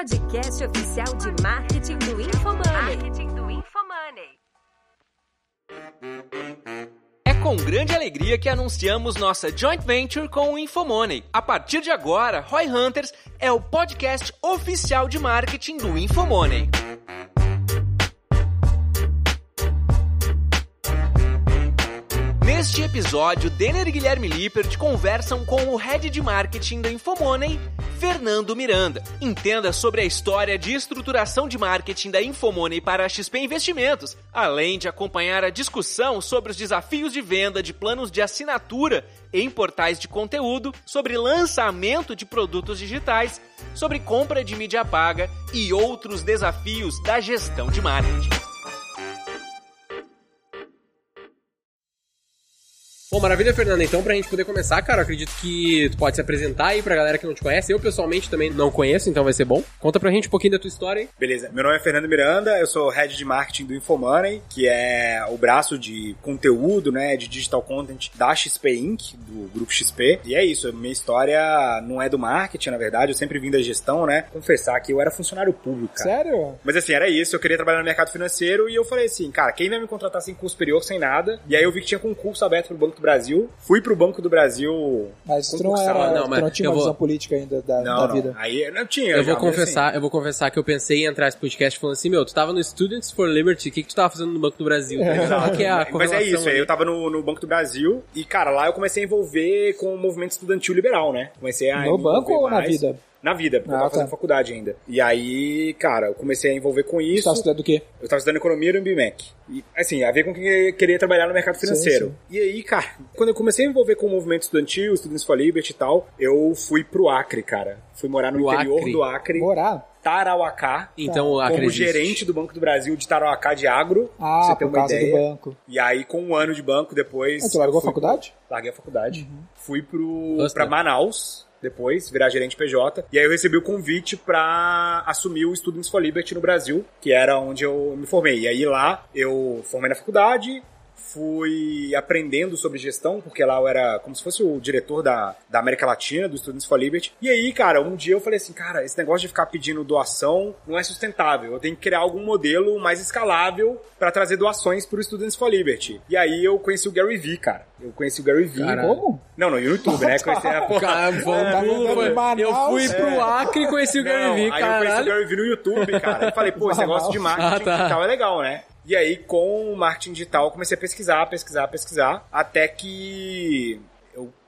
podcast oficial de marketing do InfoMoney. Marketing do InfoMoney. É com grande alegria que anunciamos nossa joint venture com o Infomoney. A partir de agora, Roy Hunters é o podcast oficial de marketing do Infomoney. Neste episódio, Denner e Guilherme Lippert conversam com o head de marketing da Infomoney, Fernando Miranda. Entenda sobre a história de estruturação de marketing da Infomoney para a XP Investimentos, além de acompanhar a discussão sobre os desafios de venda de planos de assinatura em portais de conteúdo, sobre lançamento de produtos digitais, sobre compra de mídia paga e outros desafios da gestão de marketing. Bom, maravilha, Fernanda. Então, pra gente poder começar, cara, eu acredito que tu pode se apresentar aí pra galera que não te conhece. Eu, pessoalmente, também não conheço, então vai ser bom. Conta pra gente um pouquinho da tua história aí. Beleza. Meu nome é Fernando Miranda, eu sou Head de Marketing do Infomoney, que é o braço de conteúdo, né, de digital content da XP Inc., do grupo XP. E é isso, minha história não é do marketing, na verdade, eu sempre vim da gestão, né. Confessar que eu era funcionário público, cara. Sério? Mas assim, era isso, eu queria trabalhar no mercado financeiro e eu falei assim, cara, quem vai me contratar sem curso superior, sem nada? E aí eu vi que tinha concurso aberto pro Banco do Brasil. Fui pro Banco do Brasil. Mas tu não, concursar. era, Não, tu mas não tinha eu uma vou- visão política ainda da, Não, da não. vida. Aí eu não tinha. Eu já, vou confessar, eu vou confessar que eu pensei em entrar nesse podcast falando assim, meu, tu tava no Students for Liberty, o que, que tu tava fazendo no Banco do Brasil? Qual que é a Mas é isso, ali? eu tava no, no Banco do Brasil e, cara, lá eu comecei a envolver com o movimento estudantil liberal, né? Comecei a No banco ou na mais. vida? Na vida, porque eu Ah, tava tá. fazendo faculdade ainda. E aí, cara, eu comecei a envolver com Tu isso. tá estudando o quê? Eu tava estudando economia no MBMEC. E, assim, a ver com que eu queria trabalhar no mercado financeiro. sim. E aí, cara, quando eu comecei a envolver com o movimento estudantil, Students for Liberty e tal, eu fui pro Acre, cara. Fui morar no interior Acre? do Acre, Morar? Tarauacá. Então, Como acredito. gerente do Banco do Brasil de Tarauacá de Agro. Ah, você por uma causa ideia. do banco. E aí, com um ano de banco depois. Ah, tu largou a faculdade? pro- Larguei a faculdade. Fui pro, Nossa. pra Manaus depois, virar gerente PJ. E aí eu recebi o convite pra assumir o Students for Liberty no Brasil, que era onde eu me formei. E aí lá eu formei na faculdade. Fui aprendendo sobre gestão, porque lá eu era como se fosse o diretor da, da América Latina, do Students for Liberty. E aí, cara, um dia eu falei assim, cara, esse negócio de ficar pedindo doação não é sustentável. Eu tenho que criar algum modelo mais escalável pra trazer doações pro Students for Liberty. E aí eu conheci o Gary Vee, cara. Eu conheci o Gary Vee. Caralho. Como? Não, no YouTube, né? Conheci a porra. Cara, vamos Tá mandando em Manaus? eu fui pro Acre e conheci o Gary Vee, aí eu conheci o. Gary Vee no YouTube, cara. E falei, pô, esse negócio de marketing Ah, tá. digital é legal, né? E aí, com o marketing digital, comecei a pesquisar, pesquisar, pesquisar, até que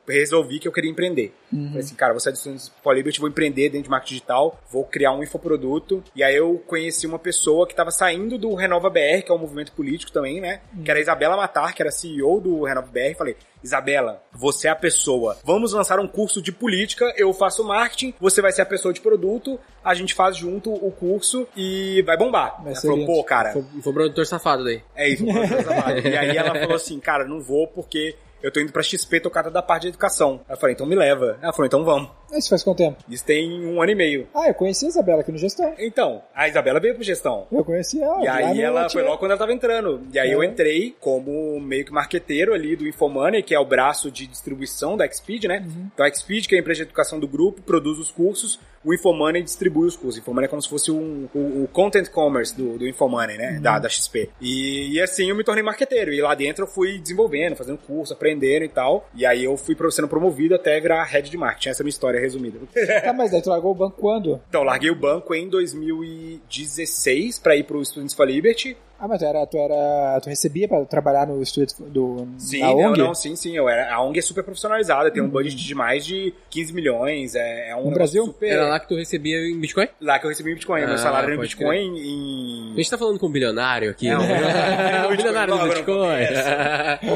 resolvi que eu queria empreender. Falei assim, cara, vou sair do Students for Liberty, vou empreender dentro de marketing digital, vou criar um infoproduto. E aí eu conheci uma pessoa que estava saindo do Renova BR, que é um movimento político também, né? Que era a Isabela Matar, que era CEO do Renova BR. Falei, Isabela, você é a pessoa. Vamos lançar um curso de política, eu faço marketing, você vai ser a pessoa de produto, a gente faz junto o curso e vai bombar. Vai Ela falou, pô, cara, Foi, foi produtor safado daí. é isso, fazer essa parte. E aí ela falou assim, cara, não vou porque eu tô indo pra XP tocar da parte de educação. Eu falei, então me leva. Ela falou, então vamos. Isso faz quanto tempo? Isso tem um ano e meio. Ah, eu conheci a Isabela aqui no Gestão. Então, a Isabela veio pro gestão. Eu conheci ela. E aí ela foi logo quando ela tava entrando. E aí É. eu entrei como meio que marqueteiro ali do Infomoney, que é o braço de distribuição da Xpeed, né? Uhum. Então a Xpeed, que é a empresa de educação do grupo, produz os cursos, o Infomoney distribui os cursos. O Infomoney é como se fosse um, o, o content commerce do, do Infomoney, né? Uhum. Da, da XP. E, e assim eu me tornei marqueteiro. E lá dentro eu fui desenvolvendo, fazendo curso, aprendendo e tal. E aí eu fui sendo promovido até virar head de marketing. Essa é a minha história resumida. Tá, mas daí tu largou o banco quando? Então, larguei o banco em 2016 pra ir pro Students for Liberty. Ah, mas tu era, tu era. Tu recebia pra trabalhar no estúdio do. Sim, da não, ONG? não, sim, sim. Eu era, a ONG é super profissionalizada, tem um budget de mais de 15 milhões. É, é um No Brasil? Super... Era lá que tu recebia em Bitcoin? Lá que eu recebi em Bitcoin. Ah, meu salário era em Bitcoin A em. gente tá falando com um bilionário aqui. É, um né? bilionário. o bilionário do Bitcoin.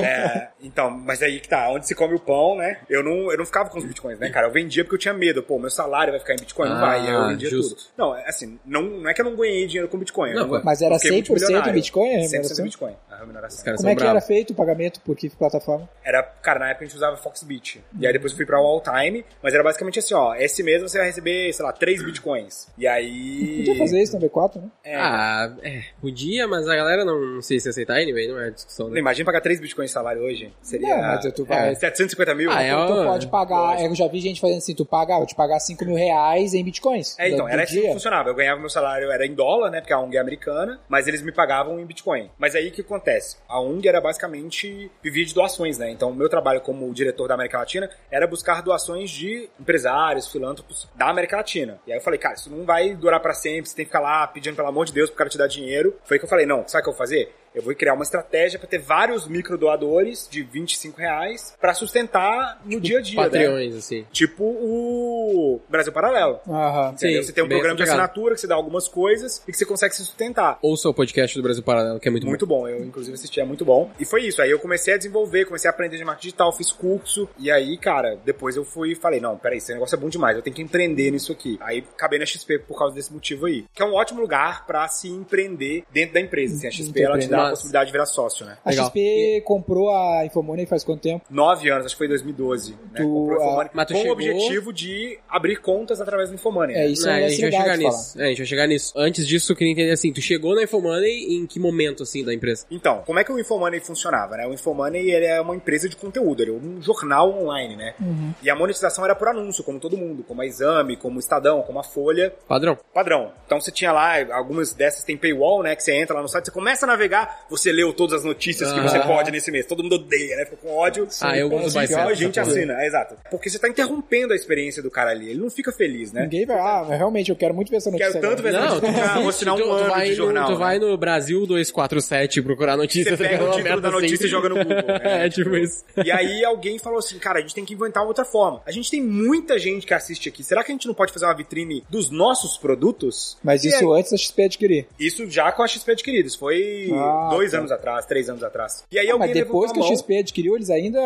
É, então, mas aí que tá, onde se come o pão, né? Eu não, eu não ficava com os bitcoins, né, cara? Eu vendia porque eu tinha medo. Pô, meu salário vai ficar em bitcoin, não Ah, vai. E aí eu vendia justo. tudo. Não, assim, não, não é que eu não ganhei dinheiro com bitcoin. Não, pô, mas era eu fiquei 100% multimilionário. Bitcoin a 100% remuneração? Bitcoin, a remuneração. Como é que era feito o pagamento? Por que plataforma? Era, cara, na época a gente usava Foxbit. E aí depois eu fui pra All Time, mas era basicamente assim, ó, esse mês você vai receber, sei lá, 3 bitcoins. E aí. Podia fazer isso no B4, né? É, Ah, é, podia, mas a galera não, não sei se aceitar anyway, não é discussão, né? Imagina pagar 3 bitcoins de salário hoje. Seria Não, mas tu vai- é, 750 mil? Ah, é Tu pode pagar, eu já vi gente fazendo assim, tu paga, vou te pagar 5 mil reais em bitcoins. É, então, era assim que funcionava. Eu ganhava meu salário, era em dólar, né? Porque a ONG é americana, mas eles me pagavam em Bitcoin. Mas aí o que acontece? A ONG era basicamente vivia de doações, né? Então, o meu trabalho como diretor da América Latina era buscar doações de empresários, filântropos da América Latina. E aí eu falei, cara, isso não vai durar pra sempre, você tem que ficar lá pedindo pelo amor de Deus pro cara te dar dinheiro. Foi que eu falei, não, sabe o que eu vou fazer? Eu vou criar uma estratégia pra ter vários microdoadores de 25 reais pra sustentar no dia a dia, né? Patreões, assim. Tipo o Brasil Paralelo. Aham. Sim, você tem um programa de assinatura que você dá algumas coisas e que você consegue se sustentar. Ouça o podcast do Brasil Paralelo, que é muito, Muito bom, eu inclusive assisti, é muito bom. E foi isso, aí eu comecei a desenvolver, comecei a aprender de marketing digital, fiz curso, e aí, cara, depois eu fui e falei, não, peraí, esse negócio é bom demais, eu tenho que empreender nisso aqui. Aí acabei na XP por causa desse motivo aí. Que é um ótimo lugar pra se empreender dentro da empresa, assim, a XP ela te dá a possibilidade de virar sócio, né? A Legal. XP comprou a Infomoney faz quanto tempo? Nove anos, acho que foi em 2012, né? Tu, Comprou o Infomoney com chegou- o objetivo de abrir contas através do Infomoney. É né? isso, É, é, a gente vai chegar nisso. É, a gente vai chegar nisso. Antes disso, eu queria entender assim, tu chegou na Infomoney em que momento, assim, da empresa? Então, como é que o Infomoney funcionava, né? O Infomoney, ele é uma empresa de conteúdo, ele é um jornal online, né? E a monetização era por anúncio, como todo mundo, como a Exame, como o Estadão, como a Folha, Padrão. padrão. Então você tinha lá, algumas dessas tem paywall, né? Que você entra lá no site, você começa a navegar, você leu todas as notícias que Ah. você pode nesse mês. Todo mundo odeia, né? Fica com ódio. Ah, eu gosto E bastante a gente assina, é, exato. Porque você tá interrompendo a experiência do cara ali, ele não fica feliz, né? Ninguém vai, ah, realmente eu quero muito ver essa notícia. Quero tanto ver essa Não, notícia, ah, vou assinar um ano vai de no, jornal. tu né? vai no Brasil 247 procurar notícias. Você pega o título da notícia assim. e joga no Google. né? é, tipo isso. E aí alguém falou assim, cara, a gente tem que inventar outra forma. A gente tem muita gente que assiste aqui. Será que a gente não pode fazer uma vitrine dos nossos produtos? Mas E isso aí- antes da XP adquirir. Isso já com a XP adquirida. Isso foi Ah, dois tá. anos atrás, três anos atrás. E aí Ah, alguém mas depois que a a. XP adquiriu, eles ainda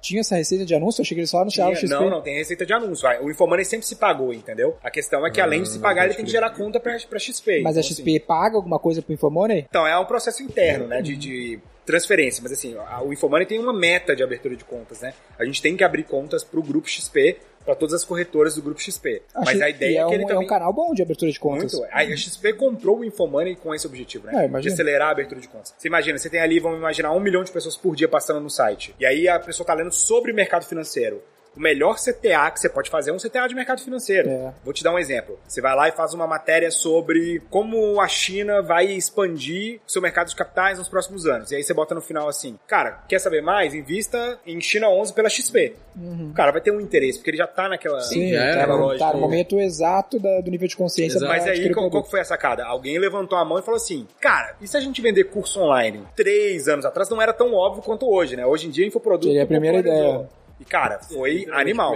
tinham essa receita de anúncio? Eu achei que eles só anunciavam o Tinha- XP. Não, não, tem receita de anúncio. O Infomoney sempre se pagou, entendeu? A questão é que além de se pagar, ele tem que gerar conta pra, pra XP. Mas a Então, XP assim, paga alguma coisa pro Infomoney? Então, é um processo interno, né, de, de transferência. Mas assim, a- o Infomoney tem uma meta de abertura de contas, né? A gente tem que abrir contas pro grupo XP, para todas as corretoras do grupo XP. Mas Achei- a ideia é, é um, que ele é também... um canal bom de abertura de contas. Muito. A XP comprou o Infomoney com esse objetivo, né? É, de acelerar a abertura de contas. Você imagina, você tem ali, vamos imaginar, um milhão de pessoas por dia passando no site. E aí a pessoa tá lendo sobre mercado financeiro. O melhor CTA que você pode fazer é um CTA de mercado financeiro. É. Vou te dar um exemplo. Você vai lá e faz uma matéria sobre como a China vai expandir seu mercado de capitais nos próximos anos. E aí você bota no final assim, cara, quer saber mais? Invista em China 11 pela XP. O cara vai ter um interesse, porque ele já tá naquela... Sim, tá, no, lógico, tá no momento exato da- do nível de consciência Exato. Mas aí, qual, qual foi a sacada? Alguém levantou a mão e falou assim: Cara, e se a gente vender curso online? Três anos atrás não era tão óbvio quanto hoje, né? Hoje em dia, infoproduto. Seria a primeira popularizou. ideia. E, cara, foi animal.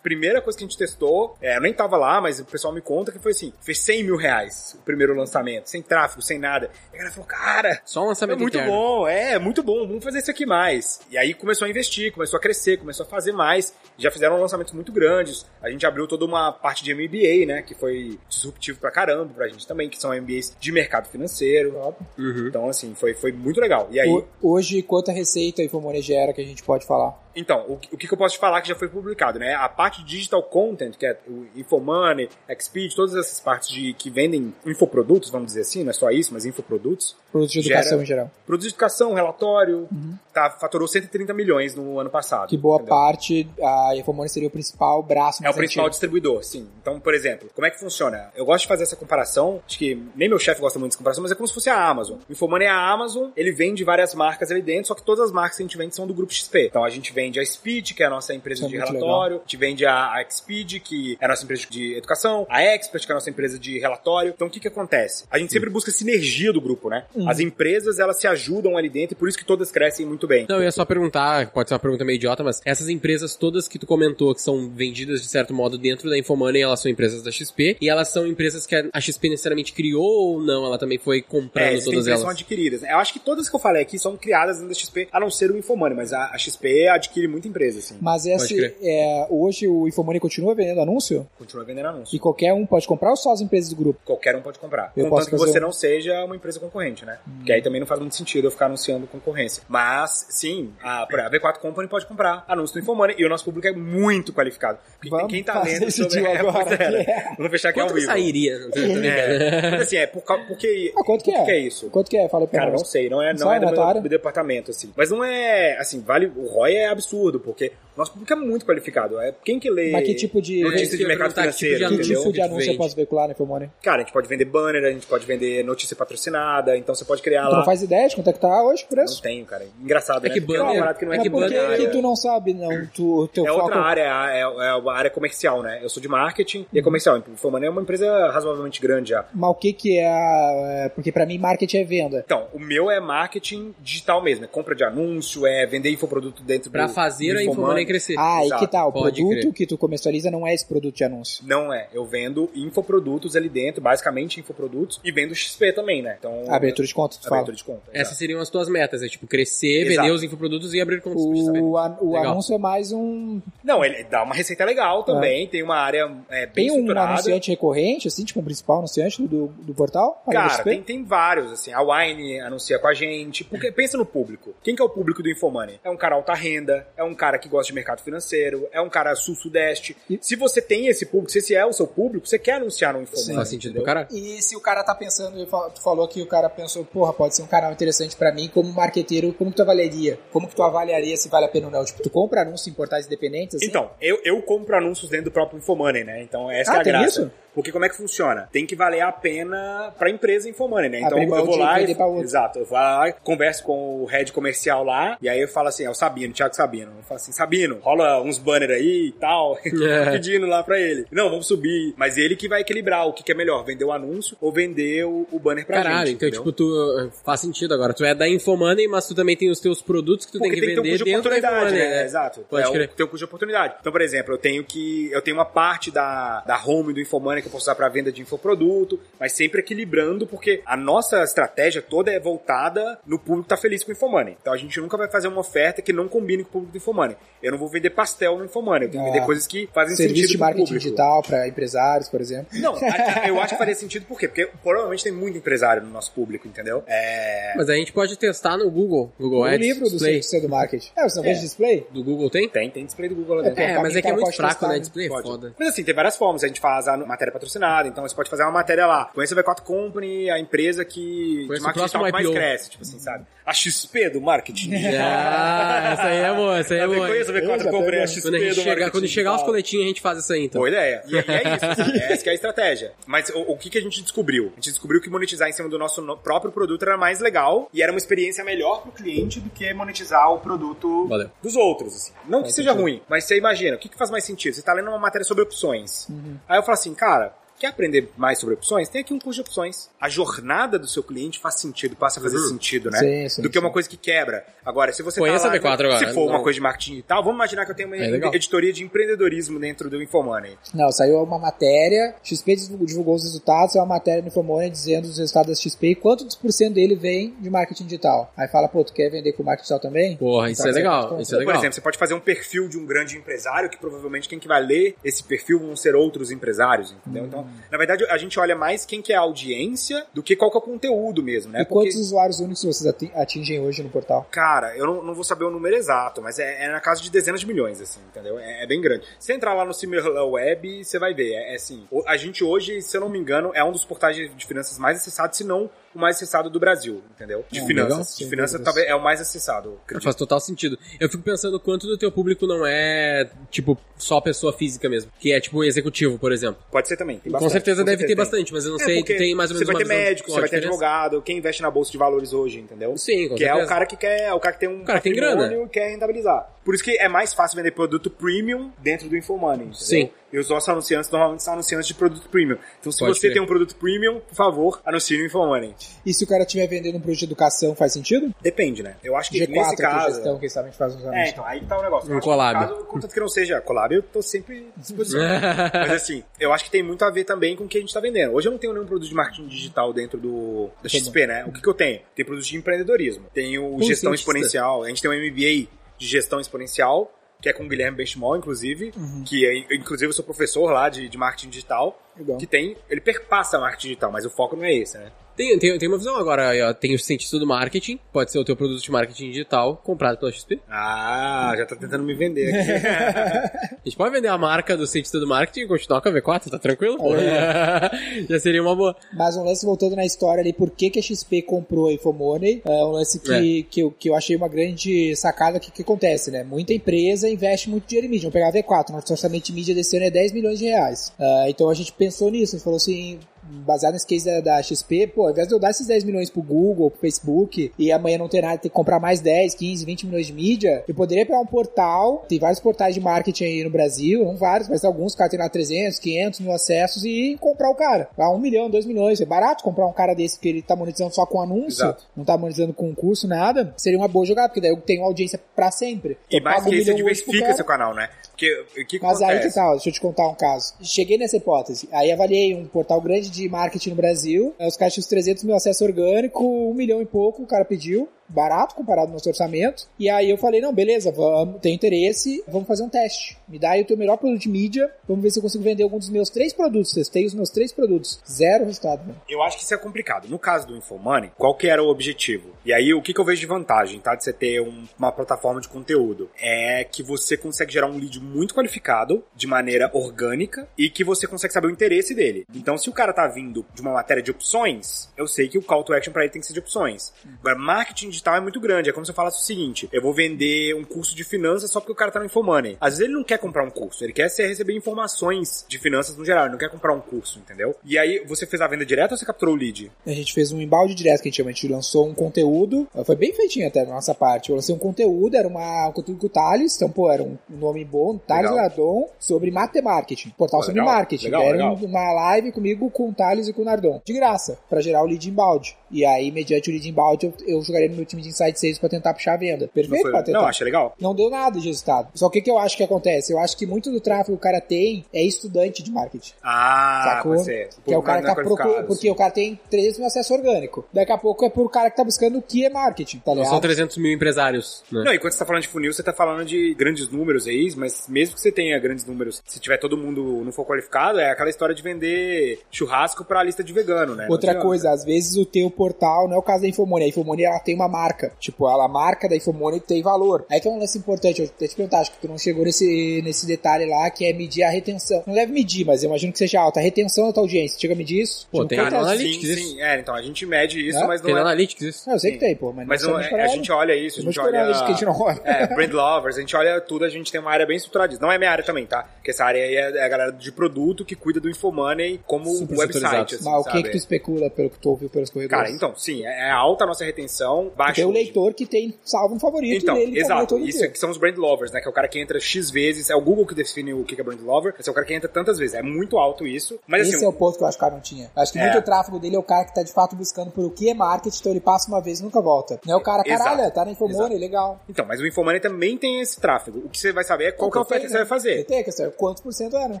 primeira coisa que a gente testou, é, eu nem tava lá, mas o pessoal me conta que foi assim: fez 100 mil reais o primeiro lançamento, sem tráfego, sem nada. E a galera falou: Cara, Só um é lançamento muito interno. bom, é, muito bom, vamos fazer isso aqui mais. E aí começou a investir, começou a crescer, começou a fazer mais. Já fizeram lançamentos muito grandes. A gente abriu toda uma parte de MBA, né? Que foi disruptivo pra caramba pra gente também, que são MBAs de mercado financeiro. Uhum. Então, assim, foi, foi muito legal. E aí, Ho- Hoje, quanta receita Infomoney gera que a gente pode falar? Então, o, que- o que que eu posso te falar que já foi publicado, né? A parte de digital content, que é o Infomoney, Xpeed, todas essas partes de que vendem infoprodutos, vamos dizer assim, não é só isso, mas infoprodutos. Produtos de Gera- educação em geral. Produtos de educação, relatório, tá, faturou 130 milhões no ano passado. Uhum. Que boa entendeu? parte, a Infomoney seria o principal braço É o principal distribuidor, sim. Então, por exemplo, como é que funciona? Eu gosto de fazer essa comparação, acho que nem meu chefe gosta muito dessa comparação, mas é como se fosse a Amazon. O Infomoney é a Amazon, ele vende várias marcas ali dentro, só que todas as marcas que a gente vende são do grupo XP. Então a gente vende a Speed, que é a nossa empresa Isso é de muito relatório, a gente vende a, a Xpeed, que é a nossa empresa de educação, a Expert, que é a nossa empresa de relatório. Então o que que acontece? A gente sempre busca sinergia do grupo, né? Uhum. As empresas, elas se ajudam ali dentro e por isso que todas crescem muito bem. Não, eu ia só perguntar, pode ser uma pergunta meio idiota, mas essas empresas todas que tu comentou que são vendidas de certo modo dentro da Infomoney, elas são empresas da XP e elas são empresas que a XP necessariamente criou ou não? Ela também foi É, comprando existem todas que são elas? adquiridas. Eu acho que todas que eu falei aqui são criadas dentro da XP, a não ser o Infomoney, mas a, a XP ad- adquire muita empresa, assim. Mas esse, é, hoje o Infomoney continua vendendo anúncio? Continua vendendo anúncio. E qualquer um pode comprar ou só as empresas do grupo? Qualquer um pode comprar. Eu Contanto posso que você um- não seja uma empresa concorrente, né? Porque aí também não faz muito sentido eu ficar anunciando concorrência. Mas, sim, a, a V4 Company pode comprar anúncio do Infomoney e o nosso público é muito qualificado. Porque Vamos quem tá fazer lendo esse sobre... É, agora, é, né? que é. Vamos fechar aqui Quanto ao que vivo. sairia? É. Mas assim, é por, porque... Ah, quanto que por é? que é isso? Quanto que é? Fala aí pra Cara, nós. não sei, não é, não é do meu, departamento, assim. Mas não é, assim, vale, o ROI é absurdo, porque nosso público é muito qualificado. É quem que lê Mas que tipo de- notícia de mercado que tipo financeiro, de Que anúncio entendeu? tipo de que anúncio eu posso veicular no Infomoney? Cara, a gente pode vender banner, a gente pode vender notícia patrocinada, então você pode criar Tu lá. não faz ideia de quanto é que tá hoje o Não preço? tenho, cara. Engraçado, É né? que é uma banner- parada que não é, é Mas que por que, banner- que tu não sabe, não? Tu, teu É foco... outra área, é, é uma área comercial, né? Eu sou de marketing e é comercial. O Infomoney é uma empresa razoavelmente grande já. Mas o que que é... a- é, Porque pra mim marketing é venda. Então, o meu é marketing digital mesmo, é compra de anúncio, é vender infoproduto dentro Pra do fazer do a Infomoney crescer. Ah, aí Exato. que tá. O Pode produto crer. que tu comercializa não é esse produto de anúncio. Não é, eu vendo infoprodutos ali dentro, basicamente infoprodutos, e vendo XP também, né? Então, Abertura de conta, tu fala. abertura de conta. Essas seriam as tuas metas, é tipo crescer, Exato. vender os infoprodutos e abrir contas. O, an- o anúncio é mais um... Não, ele dá uma receita legal também, tem uma área é, bem Tem um estruturada. anunciante recorrente, assim, tipo um principal anunciante do, do portal? Cara, XP? tem, tem vários, assim. A Wine anuncia com a gente. Porque pensa no público. Quem que é o público do Infomoney? É um cara alta renda, é um cara que gosta de mercado financeiro, é um cara sul-sudeste. Se você tem esse público, se esse é o seu público, você quer anunciar no Infomoney. Faz sentido pro cara? E se o cara tá pensando, tu falou que o cara pensou, porra, pode ser um canal interessante pra mim, como marqueteiro, como que tu avaliaria? Como que tu avaliaria se vale a pena ou não? Tipo, tu compra anúncio em portais independentes, assim? Então, eu, eu compro anúncios dentro do próprio Infomoney, né? Então, essa Ah, é a tem graça. isso? Porque como é que funciona? Tem que valer a pena pra empresa Infomoney, né? Então eu vou lá vender e. Exato, eu vou lá, converso com o head comercial lá, e aí eu falo assim, é o Sabino, Thiago Sabino. Eu falo assim, Sabino, rola uns banners aí e tal, É. pedindo lá pra ele. Não, vamos subir. Mas ele que vai equilibrar o que, que é melhor, vender o anúncio ou vender o, o banner pra Caralho, gente. então, entendeu? tipo, tu faz sentido agora. Tu é da Infomoney, mas tu também tem os teus produtos que tu Porque tem que tem que ter um vender custo de oportunidade, né? né? Exato. Pode é crer. tem um custo de oportunidade. Então, por exemplo, eu tenho que. Eu tenho uma parte da, da home do Infomoney que eu posso usar pra venda de infoproduto, mas sempre equilibrando, porque a nossa estratégia toda é voltada no público que tá feliz com o Infomoney. Então a gente nunca vai fazer uma oferta que não combine com o público do Infomoney. Eu não vou vender pastel no Infomoney, eu tenho que Ah. vender coisas que fazem Serviço sentido de marketing público. digital pra empresários, por exemplo. Não, eu acho que faria sentido por quê? Porque provavelmente tem muito empresário no nosso público, entendeu? É. Mas a gente pode testar no Google. Google O Ads, livro do display. Do marketing. É, você não É. vez display? Do Google tem? Tem, tem display do Google lá É. É, mas é que é muito fraco, testar, né? Display é Pode. foda. Mas assim, tem várias formas. A gente faz a matéria patrocinada, então você pode fazer uma matéria lá. Conheça a V4 Company, a empresa que de marketing digital que mais IPO. cresce, tipo assim, sabe? A XP do marketing. Ah, essa aí é boa, essa aí é Eu boa. conheço a V4 Beleza, Company, a. XP Quando, a gente do chegar, marketing quando chegar os coletinhos, a gente faz isso aí, então. Boa ideia. E, e é isso, essa que é a estratégia. Mas o, o que, que a gente descobriu? A gente descobriu que monetizar em cima do nosso no- próprio produto era mais legal e era uma experiência melhor pro cliente do que monetizar o produto Valeu. dos outros. assim. Não que seja ruim, mas você imagina, o que, que faz mais sentido? Você tá lendo uma matéria sobre opções. Aí eu falo assim, cara, quer aprender mais sobre opções? Tem aqui um curso de opções. A jornada do seu cliente faz sentido, passa a fazer sentido, né? Sim, sim, do que sim. uma coisa que quebra. Agora, se você Conheça tá lá, a V4 agora, se for não- uma coisa de marketing e tal, vamos imaginar que eu tenho uma É legal. editoria de empreendedorismo dentro do Infomoney. Não, saiu uma matéria, XP divulgou os resultados, saiu uma matéria no Infomoney dizendo os resultados da XP e quantos por cento dele vem de marketing digital. Aí fala, pô, tu quer vender com marketing digital também? Porra, isso Tá é certo. legal. Isso é Ou, por legal. exemplo, você pode fazer um perfil de um grande empresário que provavelmente quem que vai ler esse perfil vão ser outros empresários, entendeu? Então, na verdade, a gente olha mais quem que é a audiência do que qual que é o conteúdo mesmo, né? E quantos usuários únicos vocês ati- atingem hoje no portal? Cara, eu não, não vou saber o número exato, mas é, é na casa de dezenas de milhões, assim, entendeu? É, é bem grande. Se entrar lá no Similar Web, você vai ver. É, é assim, a gente hoje, se eu não me engano, é um dos portais de finanças mais acessados, se não o mais acessado do Brasil, entendeu? De Ah, finanças. legal. De finanças talvez é o mais acessado. Faz total sentido. Eu fico pensando quanto do teu público não é, tipo, só pessoa física mesmo. Que é, tipo, executivo, por exemplo. Pode ser também. tem Com certeza deve ter tem. bastante, mas eu não É, sei, tem mais ou menos Você vai ter médico, você vai ter advogado, quem investe na bolsa de valores hoje, entendeu? Sim, com Que é certeza. o cara que quer, é o cara que tem um O cara que tem grana. e quer rentabilizar. Por isso que é mais fácil vender produto premium dentro do Infomoney, entendeu? Sim. E os nossos anunciantes normalmente são anunciantes de produto premium. Então se Pode você crer. tem um produto premium, por favor, anuncie no Infomoney. E se o cara estiver vendendo um produto de educação, faz sentido? Depende, né? Eu acho que G4 nesse caso... gestão, quem sabe a gente faz uns É, anúncios. então, aí que tá o negócio. Um que collab. no Caso, contanto que não seja collab, eu tô sempre à disposição. Mas assim, eu acho que tem muito a ver também com o que a gente tá vendendo. Hoje eu não tenho nenhum produto de marketing digital dentro do da XP, né? O que, que eu tenho? Tem produto de empreendedorismo, tenho Pô, gestão exponencial, a gente tem um MBA de gestão exponencial, que é com o Guilherme Benchimol, inclusive, que é, inclusive eu sou professor lá de, de marketing digital, Legal. que tem, ele perpassa marketing digital, mas o foco não é esse, né? Tem, tem, tem uma visão agora, aí, ó, tem o cientista do marketing, pode ser o teu produto de marketing digital comprado pela XP. Ah, já tá tentando me vender aqui. A gente pode vender a marca do cientista do marketing e continuar com a V4, tá tranquilo? Já seria uma boa. Mas um lance voltando na história ali, por que, que a XP comprou a Infomoney, é um lance que, que, eu, que eu achei uma grande sacada que, que acontece, né? Muita empresa investe muito dinheiro em mídia. Vamos pegar a V4, nosso orçamento de mídia desse ano é 10 milhões de reais. Ah, então a gente pensou nisso, a gente falou assim, baseado nesse case da, da XP, pô, ao invés de eu dar esses 10 milhões pro Google, pro Facebook, e amanhã não ter nada, ter que comprar mais 10, 15, 20 milhões de mídia, eu poderia pegar um portal, tem vários portais de marketing aí no Brasil, não vários, mas alguns, o cara tem lá 300, 500 mil acessos e comprar o cara. Lá 1 milhão, 2 milhões, é barato comprar um cara desse que ele tá monetizando só com anúncio, Exato. não tá monetizando com curso, nada, seria uma boa jogada, porque daí eu tenho audiência pra sempre. E Eu mais que isso, você diversifica seu canal, né? Porque o que, Mas aí que acontece? tal, deixa eu te contar um caso. Cheguei nessa hipótese, aí avaliei um portal grande de marketing no Brasil, os caras tinham uns 300 mil acesso orgânico, um milhão e pouco o cara pediu, barato comparado ao nosso orçamento, e aí eu falei, não, beleza, vamos, tenho interesse, vamos fazer um teste. Me dá aí o teu melhor produto de mídia, vamos ver se eu consigo vender algum dos meus três produtos. Testei os meus três produtos, zero resultado. Né? Eu acho que isso é complicado. No caso do Infomoney, qual que era o objetivo? E aí, o que, que eu vejo de vantagem, tá? De você ter um- uma plataforma de conteúdo? É que você consegue gerar um lead muito qualificado, de maneira orgânica, e que você consegue saber o interesse dele. Então, se o cara tá vindo de uma matéria de opções, eu sei que o call to action pra ele tem que ser de opções. Agora, marketing digital é muito grande. É como se eu falasse o seguinte, eu vou vender um curso de finanças só porque o cara tá no Infomoney. Às vezes ele não quer comprar um curso, ele quer ser- receber informações de finanças no geral, ele não quer comprar um curso, entendeu? E aí, você fez a venda direta ou você capturou o lead? A gente fez um embalde direto que a gente chama, a gente lançou um conteúdo, foi bem feitinho até da nossa parte. Eu lancei um conteúdo, era uma, um conteúdo com o Thales, então, pô, era um nome bom, Thales. Nardon, sobre marketing, portal sobre legal, marketing. legal, era legal. um- uma live comigo, com o Thales e com o Nardon, de graça, pra gerar o lead embalde. E aí, mediante o lead embalde, eu, eu jogaria no meu time de Insight Sales pra tentar puxar a venda. Não, Perfeito foi- pra tentar. não, achei legal. Não deu nada de resultado. Só que o que eu acho que acontece? Eu acho que muito do tráfego que o cara tem é estudante de marketing. Ah, Sacou? pode ser. Que é o cara Não que tá procurando, qualificado, porque sim. o cara tem 300 mil acesso orgânico. Daqui a pouco é por cara que tá buscando o que é marketing, tá Não ligado? são 300 mil empresários, né? Não, e quando você tá falando de funil, você tá falando de grandes números aí, mas mesmo que você tenha grandes números, se tiver todo mundo não for qualificado, é aquela história de vender churrasco pra lista de vegano, né? Não Outra coisa, às vezes o teu portal não é o caso da Infomoney. A Infomoney ela tem uma marca. Tipo, ela, a marca da Infomoney tem valor. Aí que é um lance importante. Eu até te perguntar, acho que tu não chegou nesse, nesse detalhe lá, que é medir a retenção. Não deve medir, mas eu imagino que seja alta. A retenção da tua audiência. Chega a medir isso? Pô, Não tem essa- Analytics Sim, isso. sim, é, então a gente mede isso, É? mas Tem não no é... Analytics isso. Não, eu sei Sim. que tem, pô. Mas, Mas não não, é, é- a gente olha isso, a gente te olhar olha... a gente não olha. É, brand lovers, a gente olha tudo, a gente tem uma área bem estruturada disso. Não é minha área também, tá? Porque essa área aí é é a galera de produto que cuida do Infomoney como Super website, assim, Mas o que, sabe? que tu especula pelo que tu ouviu pelos corredores? Cara, então, sim, é é alta a nossa retenção, baixa Tem o hoje. leitor que tem salvo um favorito Então, dele. exato. Isso dia. que são os brand lovers, né? Que é o cara que entra X vezes. É o Google que define o que é brand lover. Esse é o cara que entra tantas vezes. É muito alto isso. Mas Esse assim, é o ponto que eu acho que o cara não tinha. Acho que É. muito tráfego dele é o cara que tá de fato buscando por o que é marketing, então ele passa uma vez e nunca volta. Não é o cara, Exato. caralho, tá na Infomoney, legal. então, mas o Infomoney também tem esse tráfego. O que você vai saber é qual que é a oferta que você vai fazer. Tem, que saber quantos por cento é, né?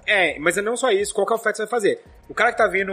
É, mas é não só isso, qual que é a oferta que você vai fazer. O cara que tá vendo.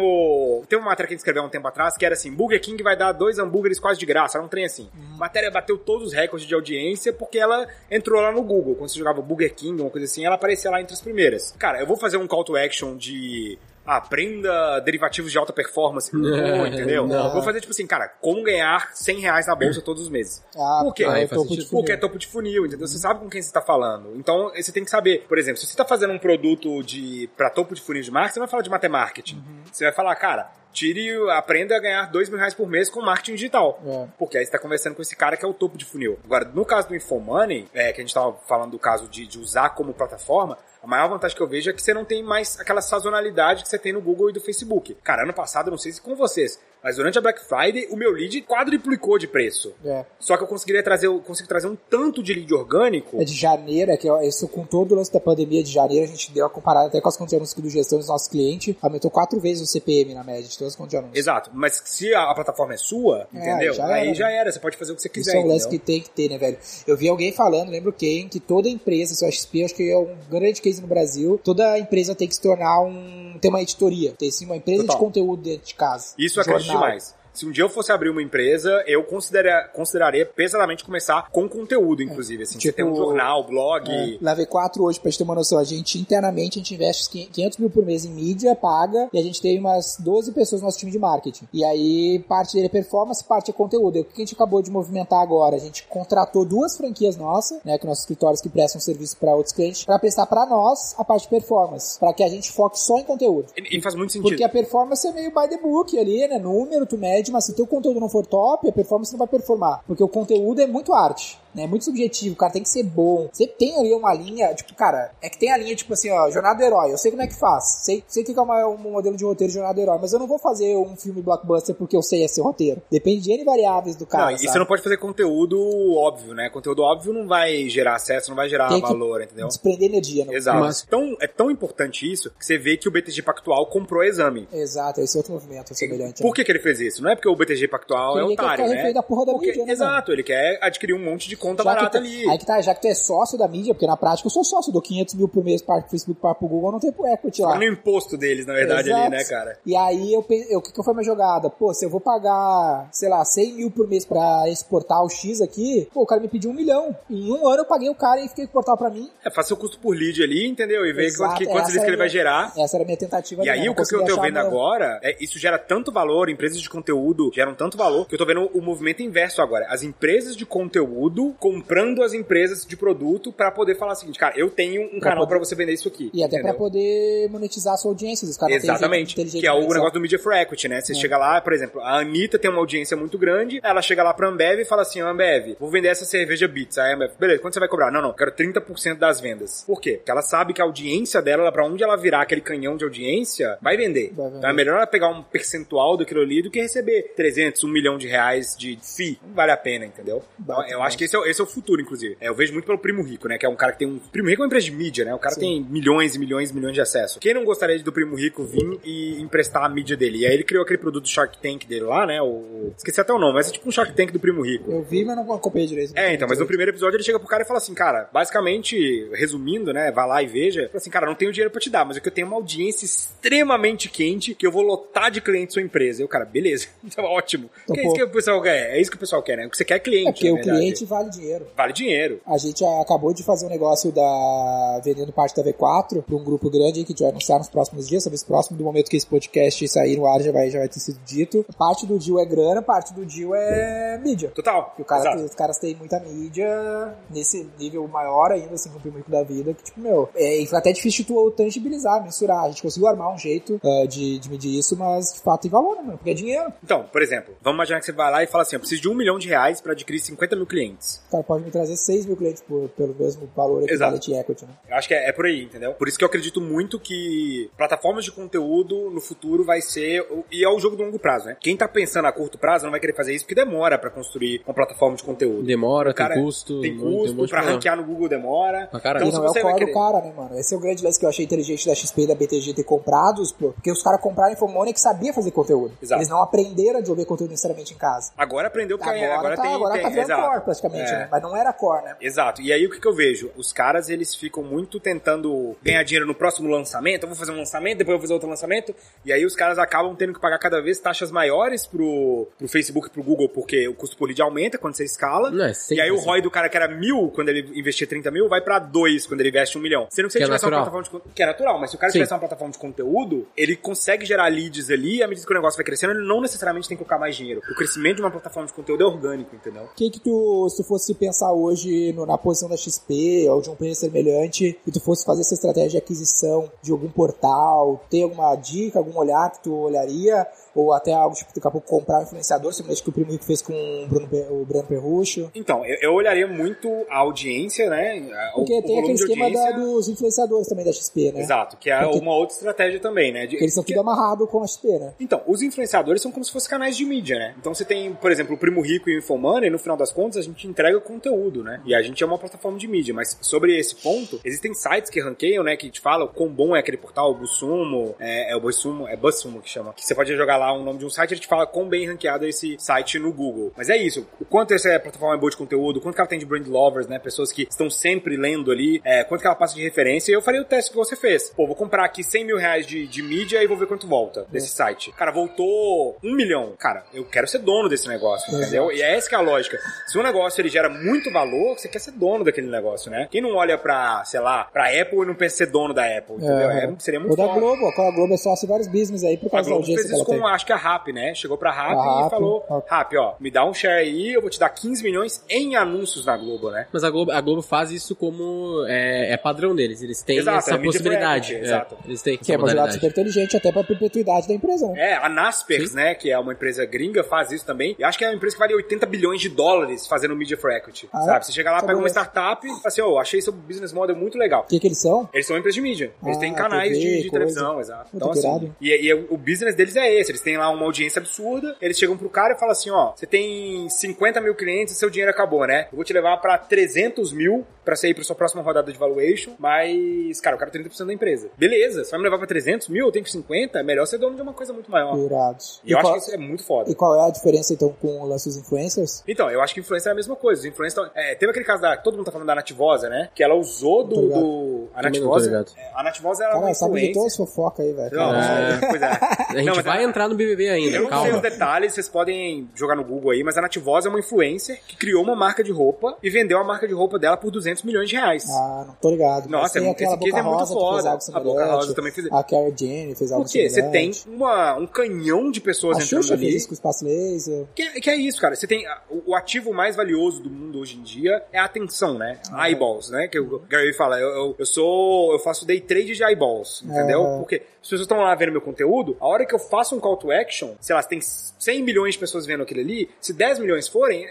Tem uma matéria que a gente escreveu há um tempo atrás que era assim: Burger King vai dar dois hambúrgueres quase de graça. Era um trem assim. A matéria bateu todos os recordes de audiência porque ela entrou lá no Google. Quando você jogava Burger King, uma coisa assim, ela aparecia lá entre as primeiras. Cara, eu vou fazer um call to action de. ah, Aprenda derivativos de alta performance. Não, entendeu? Não. Vou fazer tipo assim, cara, como ganhar 100 reais na bolsa todos os meses. Ah, Por quê? porque Aí é faz topo de sentido. Porque é funil. topo de funil, entendeu? Você sabe com quem você está falando. Então, você tem que saber. Por exemplo, se você está fazendo um produto de para topo de funil de marketing, você vai falar de matemarketing. Você vai falar, cara, tire, aprenda a ganhar dois mil reais por mês com marketing digital. É. Porque aí você está conversando com esse cara que é o topo de funil. Agora, no caso do Infomoney, é, que a gente estava falando do caso de, de usar como plataforma, a maior vantagem que eu vejo é que você não tem mais aquela sazonalidade que você tem no Google e do Facebook. Cara, ano passado, não sei se com vocês, mas durante a Black Friday, o meu lead quadruplicou de preço. É. Só que eu conseguiria trazer, eu consigo trazer um tanto de lead orgânico. É de janeiro, é que isso com todo o lance da pandemia de janeiro, a gente deu a comparada até com as contas de anúncio do gestão dos nossos clientes, aumentou quatro vezes o CPM na média de todas as contas de anúncio. Exato, mas se a, a plataforma é sua, É, entendeu? já aí era, já era, você pode fazer o que você Isso quiser. é um lance que tem que ter, né, velho? Eu vi alguém falando, lembro quem, que toda empresa, se XP, acho que é um grande case no Brasil, toda empresa tem que se tornar um. Ter uma editoria, ter sim uma empresa Total. de conteúdo dentro de casa. Isso eu acredito demais. Se um dia eu fosse abrir uma empresa, eu considera, consideraria pesadamente começar com conteúdo, inclusive. Assim, você Tipo, tem um jornal, blog. É, na V4 hoje, pra gente ter uma noção, a gente internamente a gente investe 500 mil por mês em mídia, paga, e a gente tem umas 12 pessoas no nosso time de marketing. E aí, parte dele é performance, parte é conteúdo. E o que a gente acabou de movimentar agora? A gente contratou duas franquias nossas, né, que nossos escritórios que prestam serviço para outros clientes, para prestar para nós a parte de performance, para que a gente foque só em conteúdo. E, e faz muito sentido. Porque a performance é meio by the book ali, né? Número, tu mede, mas se o teu conteúdo não for top, a performance não vai performar. Porque o conteúdo é muito arte. Né? É muito subjetivo, cara, tem que ser bom. Você tem ali uma linha, tipo, cara, é que tem a linha, tipo assim, ó, Jornada do Herói, eu sei como é que faz. Sei, sei que é uma, um modelo de roteiro de Jornada do Herói, mas eu não vou fazer um filme blockbuster porque eu sei esse roteiro. Depende de N variáveis do cara. não, e sabe? você não pode fazer conteúdo óbvio, né? Conteúdo óbvio não vai gerar acesso, não vai gerar Tem que valor, entendeu? Desprender energia. No... Exato. Mas- Então, é tão importante isso que você vê que o BTG Pactual comprou a Exame. Exato, esse é outro movimento semelhante. Por que, que ele fez isso? Não é porque o BTG Pactual é Ele quer otário, ficar né? refém da porra da Porque- mídia, né, Exato, ele quer adquirir um monte de conta Já barata tu- ali. Aí que tá, já que tu é sócio da mídia, porque na prática eu sou sócio, eu dou 500 mil por mês para o Facebook, para o Google, não tem pro equity lá. Tá no imposto deles, na verdade, Exato. ali, né, cara? E aí eu pensei, o que, que foi minha jogada? Pô, se eu vou pagar, sei lá, 100 mil por mês pra exportar o X aqui, pô, o cara me pediu um milhão. Em um ano eu paguei o cara e fiquei com o portal pra mim. É, faz seu custo por lead ali, entendeu? E ver quantos, que, quantos leads que ele vai gerar. Essa era a minha tentativa. E ali, aí, o que eu tô vendo meu- agora, é, isso gera tanto valor, empresas de conteúdo geram tanto valor, que eu tô vendo o movimento inverso agora. As empresas de conteúdo comprando as empresas de produto pra poder falar o seguinte, cara, eu tenho um Pra canal poder- pra você vender isso aqui. E até pra poder monetizar a sua audiência. Os caras não têm jeito Exatamente. Que é o negócio do Media for Equity, né? Você chega lá, por exemplo, a Anitta tem uma audiência muito grande, ela chega lá pra Ambev e fala assim, Ambev, vou vender essa cerveja Beats. Aí a Ambev, beleza, quanto você vai cobrar? Não, não, quero 30% das vendas. Por quê? Porque ela sabe que a audiência dela, pra onde ela virar aquele canhão de audiência, vai vender. Vai vender. Então é melhor ela pegar um percentual daquilo ali do que receber 300, 1 milhão de reais de fee. Não vale a pena, entendeu? Então, eu acho que esse é, esse é o futuro, inclusive. É, eu vejo muito pelo Primo Rico, né? Que é um cara que tem um... Primo Rico é uma empresa de mídia, né? O cara Sim. tem milhões e milhões e milhões de acesso. Quem não gostaria de do Primo Rico vir e emprestar a mídia dele? E aí ele criou aquele produto Shark Tank dele lá, né? O... Esqueci até o nome, mas é tipo um Shark Tank do Primo Rico. Eu vi, mas não acompanhei direito. É, então, mas no primeiro episódio ele chega pro cara e fala assim, cara, basicamente, resumindo, né, vai lá e veja, fala assim, cara, não tenho dinheiro pra te dar, mas é que eu tenho uma audiência extremamente quente que eu vou lotar de cliente sua empresa. E o cara, beleza, então ótimo. Então, que é isso que o pessoal quer, é isso que o pessoal quer, né? O que você quer é cliente, É porque o cliente vale dinheiro. Vale dinheiro. A gente acabou de fazer um negócio da vendendo parte da V4 para um grupo grande que a gente vai anunciar nos próximos dias, talvez próximo do momento que esse podcast sair no ar já vai, já vai ter sido dito. Parte do deal é grana, parte do deal é mídia. Total. O cara, Exato. os caras têm muita mídia nesse nível maior ainda, assim, com o público da vida, que, tipo, meu, é até difícil tu tangibilizar, mensurar. A gente conseguiu armar um jeito ah, de, de medir isso, mas de fato tem valor, né, mano? Porque é dinheiro. Então, por exemplo, vamos imaginar que você vai lá e fala assim, eu preciso de um milhão de reais pra adquirir 50 mil clientes. O cara pode me trazer 6 mil clientes por, pelo mesmo valor Exato. equivalente em equity, né? Eu acho que é, é por aí, entendeu? Por isso que eu acredito muito que plataformas de conteúdo no futuro vai ser. E é o jogo do longo prazo, né? Quem tá pensando a curto prazo não vai querer fazer isso porque demora pra construir uma plataforma de conteúdo. Demora, cara tem custo. Tem custo, de pra ranquear no Google demora. E Então, não se é o você core do cara, né, mano? Esse é o grande lance que eu achei inteligente da XP e da BTG ter comprado, porque os caras compraram Infomone que sabia fazer conteúdo. Exato. Eles não aprenderam a desenvolver conteúdo necessariamente em casa. Agora aprendeu que Agora, é, agora tá, tem. agora tem- tá virando exato. core praticamente, É. né? Mas não era core, né? Exato. E aí o que, que eu vejo? Os caras, eles ficam muito tentando ganhar dinheiro no próximo lançamento. Eu vou fazer um lançamento, depois eu vou fazer outro lançamento. E aí os caras acabam tendo que pagar cada vez taxas maiores pro, pro Facebook e pro Google, porque o custo por lead aumenta quando você escala. Não, é e aí o assim. ROI do cara que era mil quando ele investia 30 mil, vai pra dois quando ele investe um milhão. Sendo que se ele Que é tivesse uma natural. plataforma de conteúdo. Que é natural, mas se o cara Sim. tivesse uma plataforma de conteúdo, ele consegue gerar leads ali, e à medida que o negócio vai crescendo, ele não necessariamente tem que colocar mais dinheiro. O crescimento de uma plataforma de conteúdo é orgânico, entendeu? O que que tu, se tu fosse pensar hoje no- na posição da XP ou de um player semelhante e tu fosse fazer essa estratégia de aquisição de algum portal, tem alguma dica, algum olhar que tu olharia? Ou até algo tipo, daqui a pouco comprar um influenciador, semelhante que o Primo Rico fez com o Bruno, o Breno Perrucho? Então, eu, eu olharia muito a audiência, né? A- Porque o, o tem volume aquele esquema da- dos influenciadores também da XP, né? Exato, que é Porque- uma outra estratégia também, né? De- Porque eles são que- tudo amarrados com a XP, né? Então, os influenciadores são como se fossem canais de mídia, né? Então você tem, por exemplo, o Primo Rico e o Infomoney, no final das contas, a gente entrega conteúdo, né? E a gente é uma plataforma de mídia, mas sobre esse ponto, existem sites que ranqueiam, né, que te falam quão bom é aquele portal, o Busumo, é, é o Busumo, é Busumo que chama, que você pode jogar lá o nome de um site ele te fala quão bem ranqueado é esse site no Google. Mas é isso, o quanto essa plataforma é boa de conteúdo, o quanto que ela tem de brand lovers, né, pessoas que estão sempre lendo ali, é, quanto que ela passa de referência, e eu faria o teste que você fez. Pô, vou comprar aqui 100 mil reais de, de mídia e vou ver quanto volta desse site. Cara, voltou um milhão. Cara, eu quero ser dono desse negócio, entendeu? E é essa que é a lógica. Se um negócio ele gera muito valor, você quer ser dono daquele negócio, né? Quem não olha pra, sei lá, pra Apple e não pensa ser dono da Apple, entendeu? É, seria muito Ou da. Globo, a Globo é de vários business aí por A causa da audiência fez isso com, acho que a RAP, né? Chegou pra RAP e falou, ó. RAP, ó, me dá um share aí, eu vou te dar 15 milhões em anúncios na Globo, né? Mas a Globo, a Globo faz isso como é, é padrão deles. Eles têm Exato, essa é possibilidade. É, exato. eles têm Que é uma super inteligente até pra perpetuidade da empresa, né? É, a Naspers, né, que é uma empresa gringa, faz isso também. E acho que é uma empresa que vale 80 bilhões de dólares fazendo Media for Equity, Ah, sabe? Você chega lá, pega uma startup e fala assim, ô, achei seu business model muito legal. O que que eles são? Eles são uma empresa de mídia. Eles Ah, têm canais TV, de, de televisão, exato. Então, assim, e, e o business deles é esse. Eles têm lá uma audiência absurda, eles chegam pro cara e falam assim, ó, você tem 50 mil clientes e seu dinheiro acabou, né? Eu vou te levar pra 300 mil pra você ir pra sua próxima rodada de valuation, mas, cara, eu quero 30% da empresa. Beleza, você vai me levar pra 300 mil, eu tenho 50, é melhor ser dono de uma coisa muito maior. Irados. E eu qual, acho que isso é muito foda. e qual é a diferença, então, com o lance dos influencers? Então, eu acho que influencer é a mesma coisa. Os influencers é, teve aquele caso da. Todo mundo tá falando da Nativosa, né? Que ela usou do. do a Nativosa. é, A Nativosa era uma Cara, sabe de todas as fofocas aí, velho. Não, É. pois é. A gente Não, mas vai a- entrar no BBB ainda, Eu não sei calma. os detalhes, vocês podem jogar no Google aí, mas a Nativosa é uma influencer que criou uma marca de roupa e vendeu a marca de roupa dela por 200 milhões de reais. Ah, não tô ligado. Nossa, tem esse case é muito Rosa que fez foda. A Boca. Rosa também fez- A Cara Jane fez algo Porque você tem uma, um canhão de pessoas A entrando Xuxa ali. fez isso com o espaço laser. Que, é- que é isso, cara. Você tem. O, o ativo mais valioso do mundo hoje em dia é a atenção, né? Ah, Eyeballs, né? Que o Gary fala, eu, eu, eu sou. Eu faço day trade de eyeballs, entendeu? Aham. Porque as pessoas estão lá vendo meu conteúdo, a hora que eu faço um call to action, sei lá, se tem 100 milhões de pessoas vendo aquilo ali, se 10 milhões forem.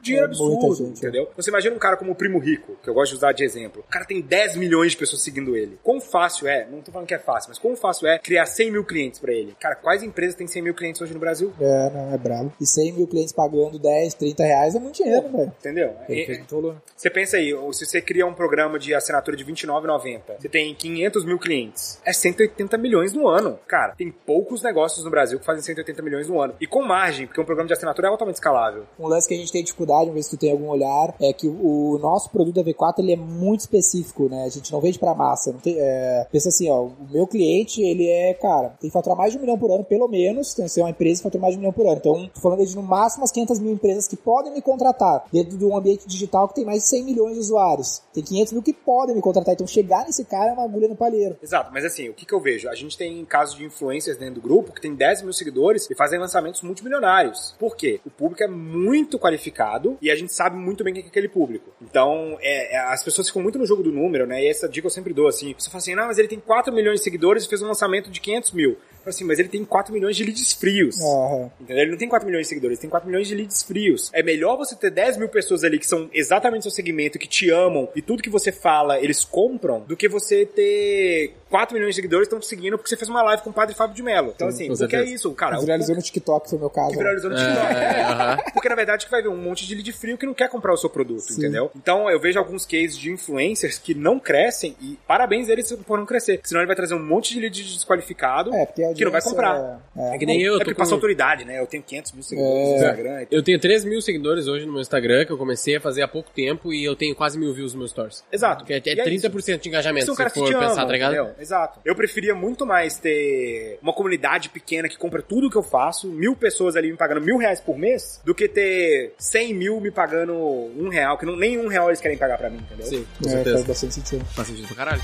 É dinheiro É absurdo, gente, entendeu? Então você imagina um cara como o Primo Rico, que eu gosto de usar de exemplo. O cara tem 10 milhões de pessoas seguindo ele. Quão fácil é, não tô falando que é fácil, mas quão fácil é criar 100 mil clientes pra ele? Cara, quais empresas têm 100 mil clientes hoje no Brasil? É, não, é brabo. E 100 mil clientes pagando 10, 30 reais é muito dinheiro, velho. Entendeu? É- valor. Você pensa aí, ou se você cria um programa de assinatura de R$29,90, você tem 500 mil clientes, é 180 milhões no ano. Cara, tem poucos negócios no Brasil que fazem 180 milhões no ano. E com margem, porque um programa de assinatura é altamente escalável. Um lance que a gente tem dificuldade, vamos ver se tu tem algum olhar, é que o nosso produto da V4 ele é muito específico, né? A gente não vende pra massa. Tem, é, pensa assim, ó, o meu cliente, ele é, cara, tem que faturar mais de um milhão por ano, pelo menos, tem que ser uma empresa que fatura mais de um milhão por ano. Então, tô falando de no máximo umas 500 mil empresas que podem me contratar dentro de um ambiente digital que tem mais de 100 milhões de usuários. Tem 500 mil que podem me contratar. Então, chegar nesse cara é uma agulha no palheiro. Exato, mas assim, o que, que eu vejo? A gente tem casos de influencers dentro do grupo que tem 10 mil seguidores e fazem lançamentos multimilionários. Por quê? O público é muito qualificado e a gente sabe muito bem quem é aquele público. Então, é, é, as pessoas ficam muito no jogo do número, né? E essa dica eu sempre dou, assim. Você fala assim, não, mas ele tem 4 milhões de seguidores e fez um lançamento de 500 mil. Falo assim, mas ele tem 4 milhões de leads frios. Aham. Entendeu? Ele não tem 4 milhões de seguidores, ele tem 4 milhões de leads frios. É melhor você ter 10 mil pessoas ali que são exatamente seu segmento, que te amam e tudo que você fala eles compram, do que você ter 4 milhões de seguidores que estão te seguindo porque você fez uma live com o padre Fábio de Mello. Então, assim, com porque é isso, cara. O viralizou no TikTok, foi o meu caso. que viralizou no TikTok. É, aham. Porque na verdade que vai ver um monte de lead frio que não quer comprar o seu produto, Sim. entendeu? Então eu vejo alguns cases de influencers que não crescem e parabéns eles por não crescer. Senão ele vai trazer um monte de lead desqualificado É, porque a que não vai audiência comprar. É, É que nem eu, é porque com... autoridade, né? Eu tenho 500 mil seguidores É. no Instagram. Eu tenho 3 mil seguidores hoje no meu Instagram, que eu comecei a fazer há pouco tempo, e eu tenho quase mil views nos meus stories. Exato. Que é, é E é 30% de engajamento, se que for te pensar, tá ligado? entendeu? Exato. Eu preferia muito mais ter uma comunidade pequena que compra tudo que eu faço, mil pessoas ali me pagando mil reais por mês, do que ter 100 mil me pagando um real, que não, nem um real eles querem pagar pra mim, entendeu? Sim, com é, certeza. faz bastante sentido. Faz sentido pra caralho.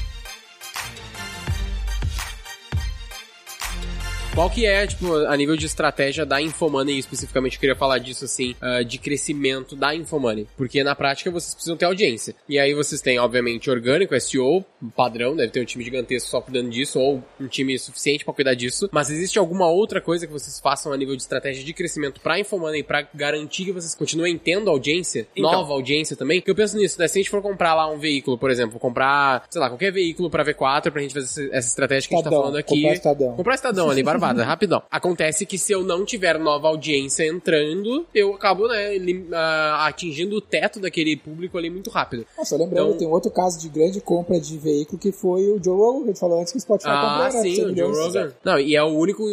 Qual que é, tipo, a nível de estratégia da Infomoney, especificamente, eu queria falar disso, assim, ah, de crescimento da Infomoney. Porque na prática vocês precisam ter audiência. E aí vocês têm, obviamente, orgânico, SEO, padrão, deve ter um time gigantesco só cuidando disso, ou um time suficiente pra cuidar disso. Mas existe alguma outra coisa que vocês façam a nível de estratégia de crescimento pra Infomoney, pra garantir que vocês continuem tendo audiência, Então. nova audiência também? Que eu penso nisso, né? Se a gente for comprar lá um veículo, por exemplo, comprar, sei lá, qualquer veículo pra V4, pra gente fazer essa, estratégia que a gente tá Estadão, falando aqui. comprar Estadão. Comprar Estadão ali, barbado. Travada, rapidão. Acontece que se eu não tiver nova audiência entrando, eu acabo, né, ah, atingindo o teto daquele público ali muito rápido. Nossa, lembrando, Então- tem outro caso de grande compra de veículo que foi o Joe Rogan, que a gente falou antes que o Spotify Ah, comprou, né? sim, 100 o Joe. Rogan. Não, e é o único...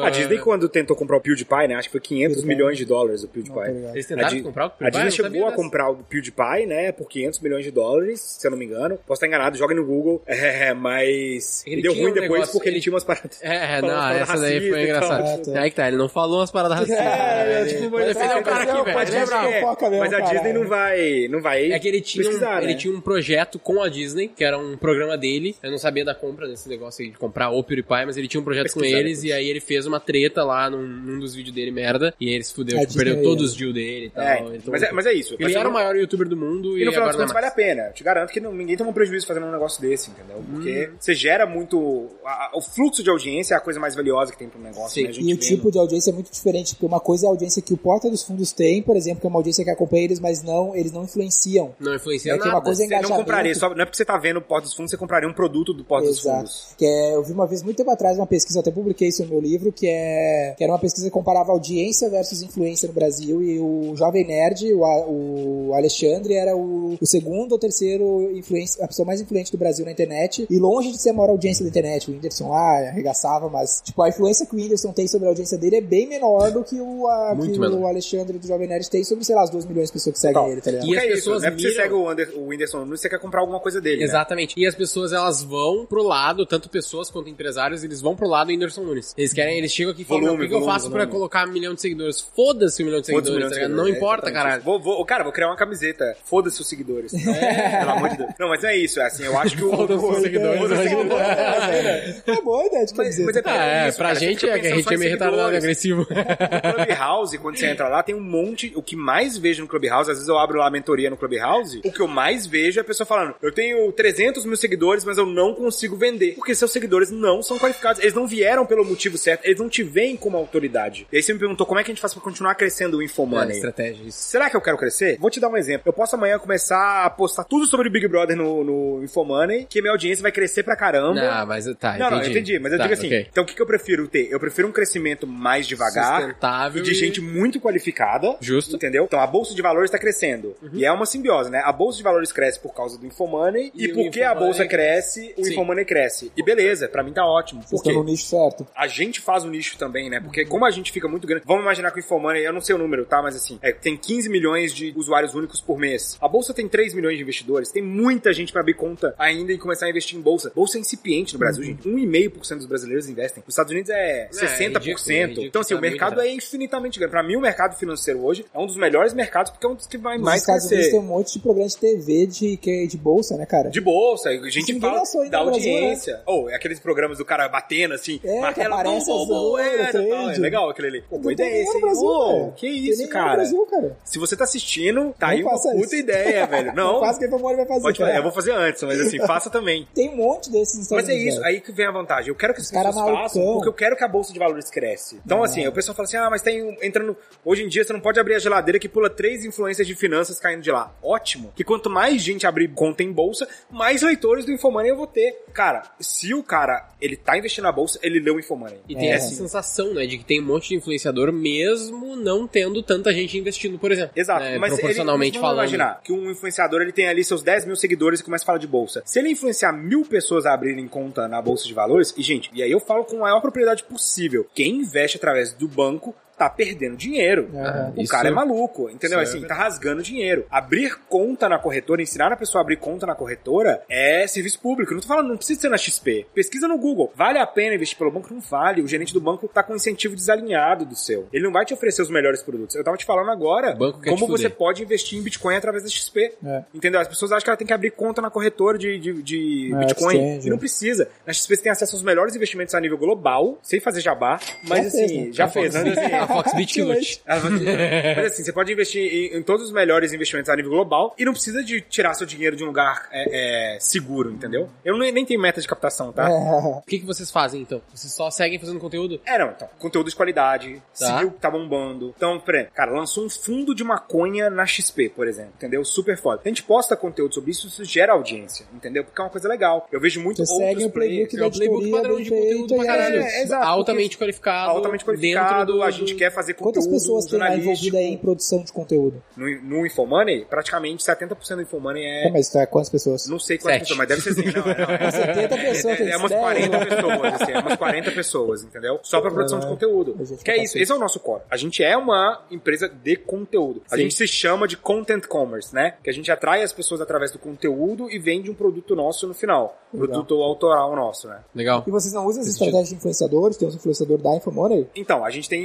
A ah, Disney, quando tentou comprar o PewDiePie, né? Acho que foi 500 PewDiePie. milhões de dólares o Não, tá PewDiePie. Eles tentaram Di- comprar o A PewDiePie? Disney Eu não chegou a dessa. comprar o PewDiePie, né, por 500 milhões de dólares, se eu não me engano. Posso estar enganado, joga no Google. É, mas Ele deu ruim um depois negócio- porque ele ele- tinha umas paradas. É, Falou não, essa racistas foi e tal. engraçada. Ah, tá. Aí que tá, ele não falou umas paradas racistas. É, Ele- tipo, Vou defender o cara aqui, velho. é Mas a. Disney não vai, não vai É que ele tinha, um, pesquisar, ele né? tinha um projeto com a Disney, que era um programa dele. Eu não sabia da compra desse negócio aí de comprar o PewDiePie, mas ele tinha um projeto com eles depois. e aí ele fez uma treta lá num, num dos vídeos dele, merda. E aí ele se fudeu, tipo, perdeu é todos ele. os views dele e tal. É, então- mas, é, mas é isso. Ele Mas era o maior youtuber do mundo E e, no final agora das não contas é vale a pena. Eu te garanto que não- ninguém toma um prejuízo fazendo um negócio desse, entendeu? Porque Hum. você gera muito. a- a- o fluxo de audiência é a coisa mais valiosa que tem pro negócio, Sim. né? E o vê tipo de audiência é muito diferente, porque uma coisa é a audiência que o Porta dos Fundos tem, por exemplo, que é uma audiência que acompanha eles, mas não, eles não influenciam. Não influencia É que nada. uma coisa é Você não compraria, só, não é porque você tá vendo o Porta dos Fundos, você compraria um produto do Porta dos Exato. Fundos. Que é, eu vi uma vez, muito tempo atrás, uma pesquisa, até publiquei isso no meu livro, que, é, que era uma pesquisa que comparava audiência versus influência no Brasil, e o Jovem Nerd, o, o Alexandre, era o, o segundo ou terceiro influência, a pessoa mais influente do Brasil na internet, e longe de ser a maior audiência da internet. O Whindersson lá arregaçava, mas tipo, a influência que o Whindersson tem sobre a audiência dele é bem menor do que o, a, que o Alexandre do Jovem Nerd tem sobre, sei lá, as 2 milhões de pessoas que seguem Total. ele, tá ligado? E as é isso, pessoas não é porque você miram- segue o, Ander, o Whindersson Nunes, você quer comprar alguma coisa dele, né? Exatamente. E as pessoas, elas vão pro lado, tanto pessoas quanto empresários, eles vão pro lado do Whindersson Nunes. Eles querem, eles chegam aqui e falam, Volume, "Meu, o que, que eu volume, faço pra volume." colocar um milhão de seguidores? Foda-se um milhão de seguidores, milhão tá de ligado? Não seguidores, importa, caralho. Vou, vou, cara, vou criar uma camiseta. Foda-se os seguidores. Pelo amor de Deus. Não, mas é isso. É assim, eu acho que o. Foda-se os seguidores, foda-se os imagina. seguidores. É boa ideia de Mas, camiseta. mas é, Ah, é, isso, pra gente é que a gente é meio retardado agressivo. O Clubhouse, quando você entra lá, tem um monte. O que mais vejo no Clubhouse, às vezes eu abro lá a mentoria no Clubhouse, o que eu mais vejo é a pessoa falando: eu tenho 300 mil seguidores, mas eu não consigo vender. Porque seus seguidores não são qualificados. Eles não vieram pelo motivo certo, eles não te veem como autoridade. E aí você me perguntou como é que a gente faz pra continuar crescendo o É, Infomoney. estratégia, isso. Será que eu quero crescer? Vou te dar um exemplo. Eu posso amanhã começar a postar tudo sobre o Big Brother no, no Infomoney, que minha audiência vai crescer pra caramba. Ah, mas tá, Não, entendi. não, entendi, mas eu Tá, digo assim, ok. então o que, que eu prefiro ter? Eu prefiro um crescimento mais devagar, Sustentável e de e- gente muito qualificada. Justo. Entendeu? Então a bolsa de valores está crescendo. E é uma simbiose, né? A bolsa de valores cresce por causa do Infomoney E e, porque a bolsa cresce, o Sim. Infomoney cresce. E beleza, pra mim tá ótimo. Vocês Por quê? estão no nicho certo. A gente faz o nicho também, né? Porque como a gente fica muito grande. Vamos imaginar que o Infomoney, eu não sei o número, tá? Mas assim, é, tem 15 milhões de usuários únicos por mês. A bolsa tem 3 milhões de investidores. Tem muita gente pra abrir conta ainda e começar a investir em bolsa. Bolsa é incipiente no Brasil, gente. 1,5% dos brasileiros investem. Nos Estados Unidos é 60%. ridículo, é ridículo, então, assim, tá o mercado é infinitamente grande. Pra mim, o mercado financeiro hoje é um dos melhores mercados porque é um dos que vai Nos mais Estados Unidos crescer. tem um monte de programa de TV de, que- de bolsa, né, cara? De bolsa, a gente fala da Brasil, audiência. Ou é aqueles programas do cara batendo assim, É, martelo, bom, bom, bom, é, é legal aquele ali. Pô, boa ideia esse aí. Brasil, velho. que isso, cara. Brasil, cara. Se você tá assistindo, tá Não aí uma faça puta ideia, velho. Não, Quase que Infomone vai fazer. pode. Eu vou fazer antes, mas assim, faça também. Tem um monte desses Mas é Unidos, isso, aí que vem a vantagem. Eu quero que as Os pessoas façam, porque eu quero que a bolsa de valores cresce. Então, assim, o pessoal fala assim: ah, mas tem entrando. Hoje em dia você não pode abrir a geladeira que pula três influências de finanças caindo de lá. Ótimo. Que quanto mais gente abrir conta em bolsa, mais leitores do Infomoney eu vou ter. Cara, se o cara ele tá investindo na bolsa, ele leu o Infomoney. E tem É. essa sensação, né, de que tem um monte de influenciador mesmo não tendo tanta gente investindo, por exemplo. Exato, né, mas proporcionalmente ele, falando. imaginar que um influenciador ele tem ali seus 10 mil seguidores e começa a falar de bolsa. Se ele influenciar mil pessoas a abrirem conta na bolsa de valores, e gente, e aí eu falo com maior propriedade possível, quem investe através do banco tá perdendo dinheiro. Aham. O Isso- cara é maluco, entendeu? é Assim, tá rasgando dinheiro. Abrir conta na corretora, ensinar a pessoa a abrir conta na corretora é serviço público. Não tô falando, não precisa ser na XP. Pesquisa no Google. Vale a pena investir pelo banco? Não vale. O gerente do banco tá com um incentivo desalinhado do seu. Ele não vai te oferecer os melhores produtos. Eu tava te falando agora O como você fuder. pode investir em Bitcoin através da XP. É. Entendeu? As pessoas acham que ela tem que abrir conta na corretora de, de, de É, Bitcoin. exchange, e não é. precisa. Na XP você tem acesso aos melhores investimentos a nível global, sem fazer jabá. Mas Já assim, fez, né? já fez, né? Foxbit que lute. Ela vai- Mas assim, você pode investir em, em todos os melhores investimentos a nível global e não precisa de tirar seu dinheiro de um lugar é, é, seguro, entendeu? Eu nem, nem tenho meta de captação, tá? O que, que vocês fazem, então? Vocês só seguem fazendo conteúdo? É, não, então. Conteúdo de qualidade, Tá. seguiu o que tá bombando. Então, por exemplo, cara, lançou um fundo de maconha na XP, por exemplo, entendeu? Super foda. A gente posta conteúdo sobre isso, isso gera audiência, entendeu? Porque é uma coisa legal. Eu vejo muito Você outros segue o playbook É playbook editoria padrão de conteúdo pra e caralho. é, exato, altamente qualificado. altamente qualificado, dentro do- a gente quer fazer conteúdo Quantas pessoas tem lá envolvida aí em produção de conteúdo? No, no Infomoney, praticamente 70% do Infomoney é... Como é isso? É quantas pessoas? Não sei quantas Sete. pessoas, mas deve ser assim. Não, não, é, 70 pessoas, é, é, é umas tem 40 10, pessoas, assim, é umas 40 pessoas, entendeu? Só pra produção de conteúdo. A gente Que é isso, assim. esse é o nosso core. A gente é uma empresa de conteúdo. A Sim. gente se chama de content commerce, né? Que a gente atrai as pessoas através do conteúdo e vende um produto nosso no final. Legal. Produto autoral nosso, né? Legal. E vocês não usam essa Faz sentido. estratégia de influenciadores? Tem uns influenciadores da Infomoney? Então, a gente tem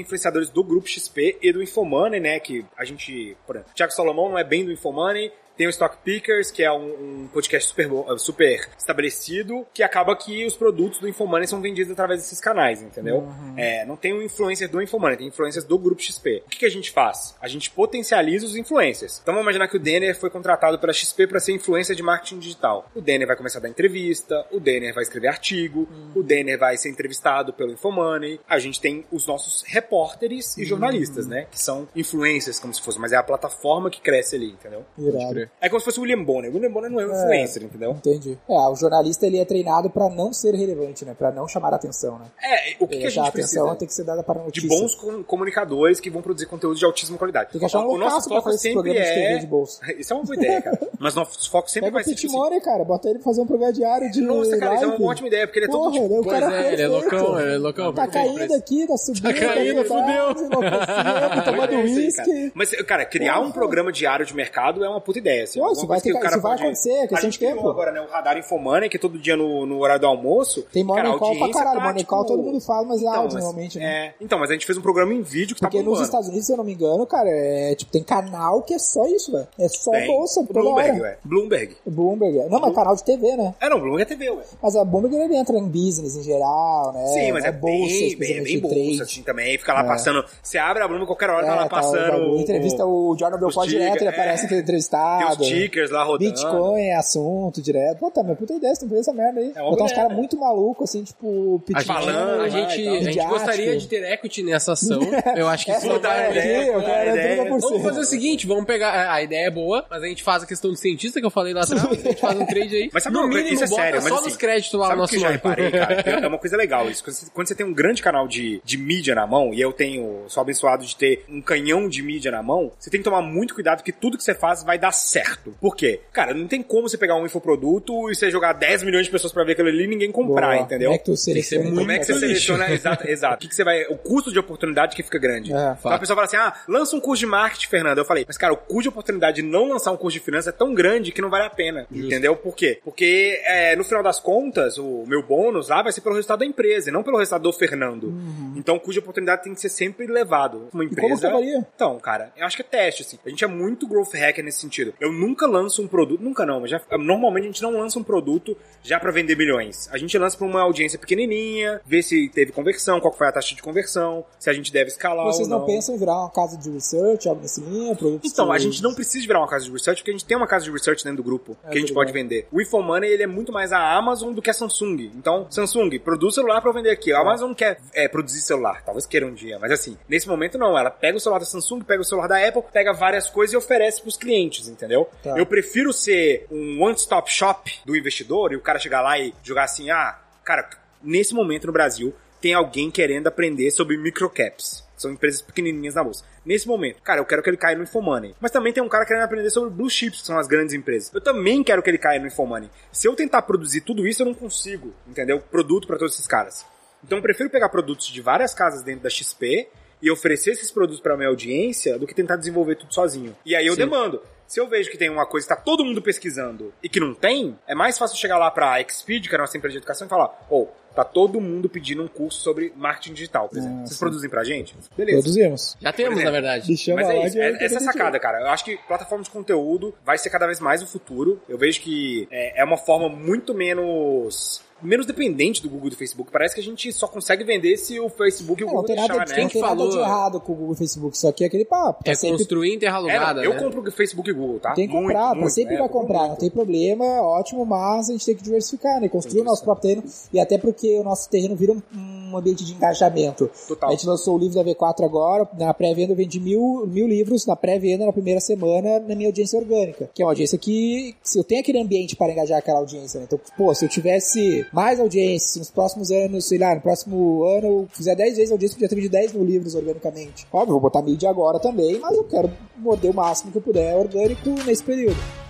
do Grupo XP e do Infomoney, né? Que a gente, por exemplo, Thiago Salomão não é bem do Infomoney, tem o Stock Pickers, que é um, um podcast super, bo- uh, super estabelecido, que acaba que os produtos do Infomoney são vendidos através desses canais, entendeu? É, não tem um influencer do Infomoney, tem influencers do Grupo XP. O que, que a gente faz? A gente potencializa os influencers. Então vamos imaginar que o Denner foi contratado pela XP para ser influencer de marketing digital. O Denner vai começar a dar entrevista, o Denner vai escrever artigo, o Denner vai ser entrevistado pelo Infomoney. A gente tem os nossos repórteres e jornalistas, né? Que são influencers, como se fosse, mas é a plataforma que cresce ali, entendeu? Irado. É como se fosse o William Bonner. O William Bonner não é um influencer, entendeu? Entendi. É, o jornalista ele é treinado pra não ser relevante, né? Pra não chamar a atenção, né? É, o que, que a Essa gente atenção precisa? tem que ser dada para a De notícia. bons com- comunicadores que vão produzir conteúdo de altíssima qualidade. Tem que achar um o nosso foco sempre programa de TV é... de bolsa. Isso é uma boa ideia, cara. Mas nosso foco sempre Pega vai o ser... Tipo assim, Money, cara, bota ele pra fazer um programa diário de Nossa, cara, isso é uma ótima ideia, porque ele é todo Porra, tipo... né? o Pois cara é, ele é loucão, ele é loucão. Tá caindo aqui, tá subindo, Tá caindo, verdade, enlouquecendo, tomando É uísque. cara. Mas, cara, criar um programa diário de mercado é uma puta ideia. Assim, alguma isso vai ter- isso vai acontecer, é questão A gente de tempo. agora, né, o Radar Infomania, que todo dia no, no horário do almoço... Tem cara, Morning Call pra caralho. tá, Morning Call tipo, todo mundo fala, mas é então, áudio normalmente, né? É, então, mas a gente fez um programa em vídeo que Porque tá nos bombando. Estados Unidos, se eu não me engano, cara, é tipo, tem canal que é só isso, velho. É só Tem. bolsa, Bloomberg, ué. Bloomberg. Bloomberg. é. Não, mas canal de TV, né? É, não, Bloomberg é TV, ué. Mas a Bloomberg ele entra em business em geral, né? Sim, mas é, bolsa, bem, bem, é especialmente bem bolsa, assim, também. Fica lá É. passando... Você abre a Bloomberg, qualquer hora tá É, lá tá, passando... entrevista o Jordan Belfort direto, ele aparece é. Os tickers lá rodando. Bitcoin é assunto direto. Puta, minha puta ideia, você que fazer essa merda aí. É Botar uns caras muito malucos, assim, tipo, A gente, Falando, a gente, a gente gostaria de ter equity nessa ação. Eu acho que É, isso não não vai vai ideia, aqui, eu quero ideia. 30%. Vamos fazer o seguinte, vamos pegar. A a ideia é boa, mas a gente faz a questão do cientista que eu falei lá atrás, a gente faz um trade aí. Mas sabe no mínimo, Isso é bota sério, só mas assim, nos créditos lá sabe no o que nosso eu já reparei, cara? É uma coisa legal isso. Quando você- Quando você tem um grande canal de, de mídia na mão, e eu tenho, sou abençoado de ter um canhão de mídia na mão, você tem que tomar muito cuidado que tudo que você faz vai dar certo. Por quê? Cara, não tem como você pegar um infoproduto e você jogar 10 milhões de pessoas pra ver aquilo ali e ninguém comprar, Boa. entendeu? Como é que tu seleciona? muito Como é que você lixo. seleciona? Exato, exato. O que, que você vai. O custo de oportunidade que fica grande. É, então a pessoa fala assim: ah, lança um curso de marketing, Fernando. Eu falei, mas cara, o custo de oportunidade de não lançar um curso de finanças é tão grande que não vale a pena. Entendeu? Por quê? Porque é, no final das contas, o meu bônus lá vai ser pelo resultado da empresa e não pelo resultado do Fernando. Então o custo de oportunidade tem que ser sempre elevado. Uma empresa. como que avalia? Então, cara, eu acho que é teste, assim. A gente é muito growth hacker nesse sentido. Eu nunca lanço um produto, nunca não, mas já, normalmente a gente não lança um produto já pra vender milhões. A gente lança pra uma audiência pequenininha, vê se teve conversão, qual foi a taxa de conversão, se a gente deve escalar Vocês ou não, não. pensam em virar uma casa de research, algo linha, produtos Então, a gente não precisa virar uma casa de research, porque a gente tem uma casa de research dentro do grupo É, que a gente pode vender. O Infomoney, ele é muito mais a Amazon do que a Samsung. Então, Samsung, produz celular pra eu vender aqui. A Amazon não quer é, produzir celular, talvez queira um dia, mas assim, nesse momento não. Ela pega o celular da Samsung, pega o celular da Apple, pega várias coisas e oferece pros clientes, entendeu? Tá. Eu prefiro ser um one-stop shop do investidor e o cara chegar lá e jogar assim, ah, cara, nesse momento no Brasil, tem alguém querendo aprender sobre microcaps. São empresas pequenininhas na bolsa. Nesse momento, cara, eu quero que ele caia no Infomoney. Mas também tem um cara querendo aprender sobre blue chips, que são as grandes empresas. Eu também quero que ele caia no Infomoney. Se eu tentar produzir tudo isso, eu não consigo, entendeu? Produto pra todos esses caras. Então eu prefiro pegar produtos de várias casas dentro da XP e oferecer esses produtos pra minha audiência do que tentar desenvolver tudo sozinho. E aí eu Sim. demando. Se eu vejo que tem uma coisa que tá todo mundo pesquisando e que não tem, é mais fácil chegar lá pra Xpeed, que é a nossa empresa de educação, e falar: Ô, tá todo mundo pedindo um curso sobre marketing digital, por exemplo. Ah, Vocês sim. produzem pra gente? Beleza. Produzimos. Já temos, Por na exemplo. verdade. Me chama Mas é isso, é- essa é sacada, cara. Eu acho que plataforma de conteúdo vai ser cada vez mais o futuro. Eu vejo que é, é uma forma muito menos menos dependente do Google e do Facebook. Parece que a gente só consegue vender se o Facebook e o Não, não Google tem nada, deixar, não né? tem que nada falou- de errado com o Google e Facebook, só que é aquele papo. Tá É sempre construir terra É, não, eu né? compro o Facebook e Google, tá? Tem que Muito, comprar, tá muito, sempre é, vai comprar, não muito. tem problema, ótimo, mas a gente tem que diversificar, né? Construir o nosso próprio terreno e até porque o nosso terreno vira um, um ambiente de engajamento. Total. A gente lançou o livro da V4 agora, na pré-venda eu vendi mil, mil livros na pré-venda na primeira semana na minha audiência orgânica, que é uma audiência que se eu tenho aquele ambiente para engajar aquela audiência, né? Então, pô, se eu tivesse mais audiência, se nos próximos anos, sei lá, no próximo ano eu fizer 10 vezes a audiência, eu podia ter vendido 10 mil livros organicamente. Óbvio, vou botar mídia agora também, mas eu quero morder o máximo que eu puder orgânico nesse período.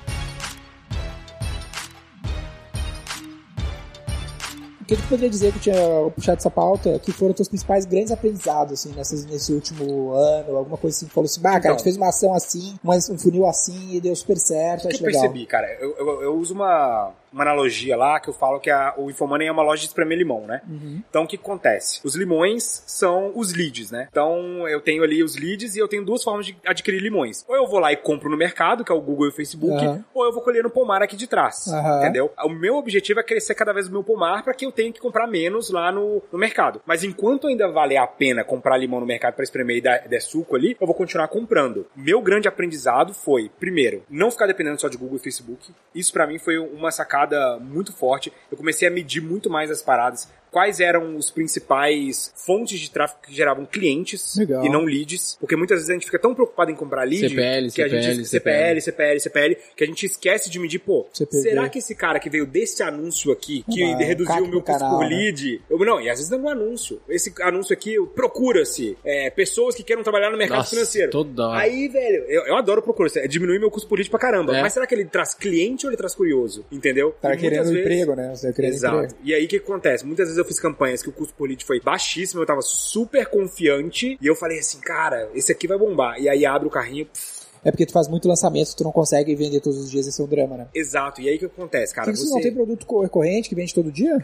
O que eu poderia dizer que tinha puxado essa pauta, que foram os teus principais grandes aprendizados, assim, nessas, nesse último ano, alguma coisa assim, que falou assim, bah, cara, a Então. gente fez uma ação assim, mas um funil assim, e deu super certo, O que acho eu legal. percebi, cara? Eu, eu, eu uso uma, uma analogia lá que eu falo que a, o Infomoney é uma loja de espremer limão, né? Uhum. Então o que acontece? Os limões são os leads, né? Então eu tenho ali os leads e eu tenho duas formas de adquirir limões. Ou eu vou lá e compro no mercado, que é o Google e o Facebook, Aham. ou eu vou colher no pomar aqui de trás. Aham. Entendeu? O meu objetivo é crescer cada vez o meu pomar para que eu tenha que comprar menos lá no, no mercado. Mas enquanto ainda valer a pena comprar limão no mercado para espremer e dar, der suco ali, eu vou continuar comprando. Meu grande aprendizado foi, primeiro, não ficar dependendo só de Google e Facebook. Isso para mim foi uma sacada muito forte. Eu comecei a medir muito mais as paradas. Quais eram os principais fontes de tráfego que geravam clientes Legal. e não leads? Porque muitas vezes a gente fica tão preocupado em comprar lead CPL, que a gente CPL, CPL, CPL, CPL, que a gente esquece de medir, pô, CPV. será que esse cara que veio desse anúncio aqui, que Ah, reduziu o meu custo por lead, eu, não, e às vezes não é um anúncio. Esse anúncio aqui, procura-se é, pessoas que queiram trabalhar no mercado Nossa, financeiro. toda. Aí, velho, eu, eu adoro procurar, é diminuir meu custo por lead pra caramba. É. Mas será que ele traz cliente ou ele traz curioso? Entendeu? Muitas querendo vezes- emprego, né? Você querendo Exato. emprego. E aí o que que acontece? Muitas vezes eu fiz campanhas que o custo por lead foi baixíssimo, eu tava super confiante, e eu falei assim, cara, esse aqui vai bombar. E aí abre o carrinho, pff, É porque tu faz muito lançamento, tu não consegue vender todos os dias, esse é um drama, né? exato. E aí o que acontece, cara? Porque você não tem produto co- recorrente que vende todo dia?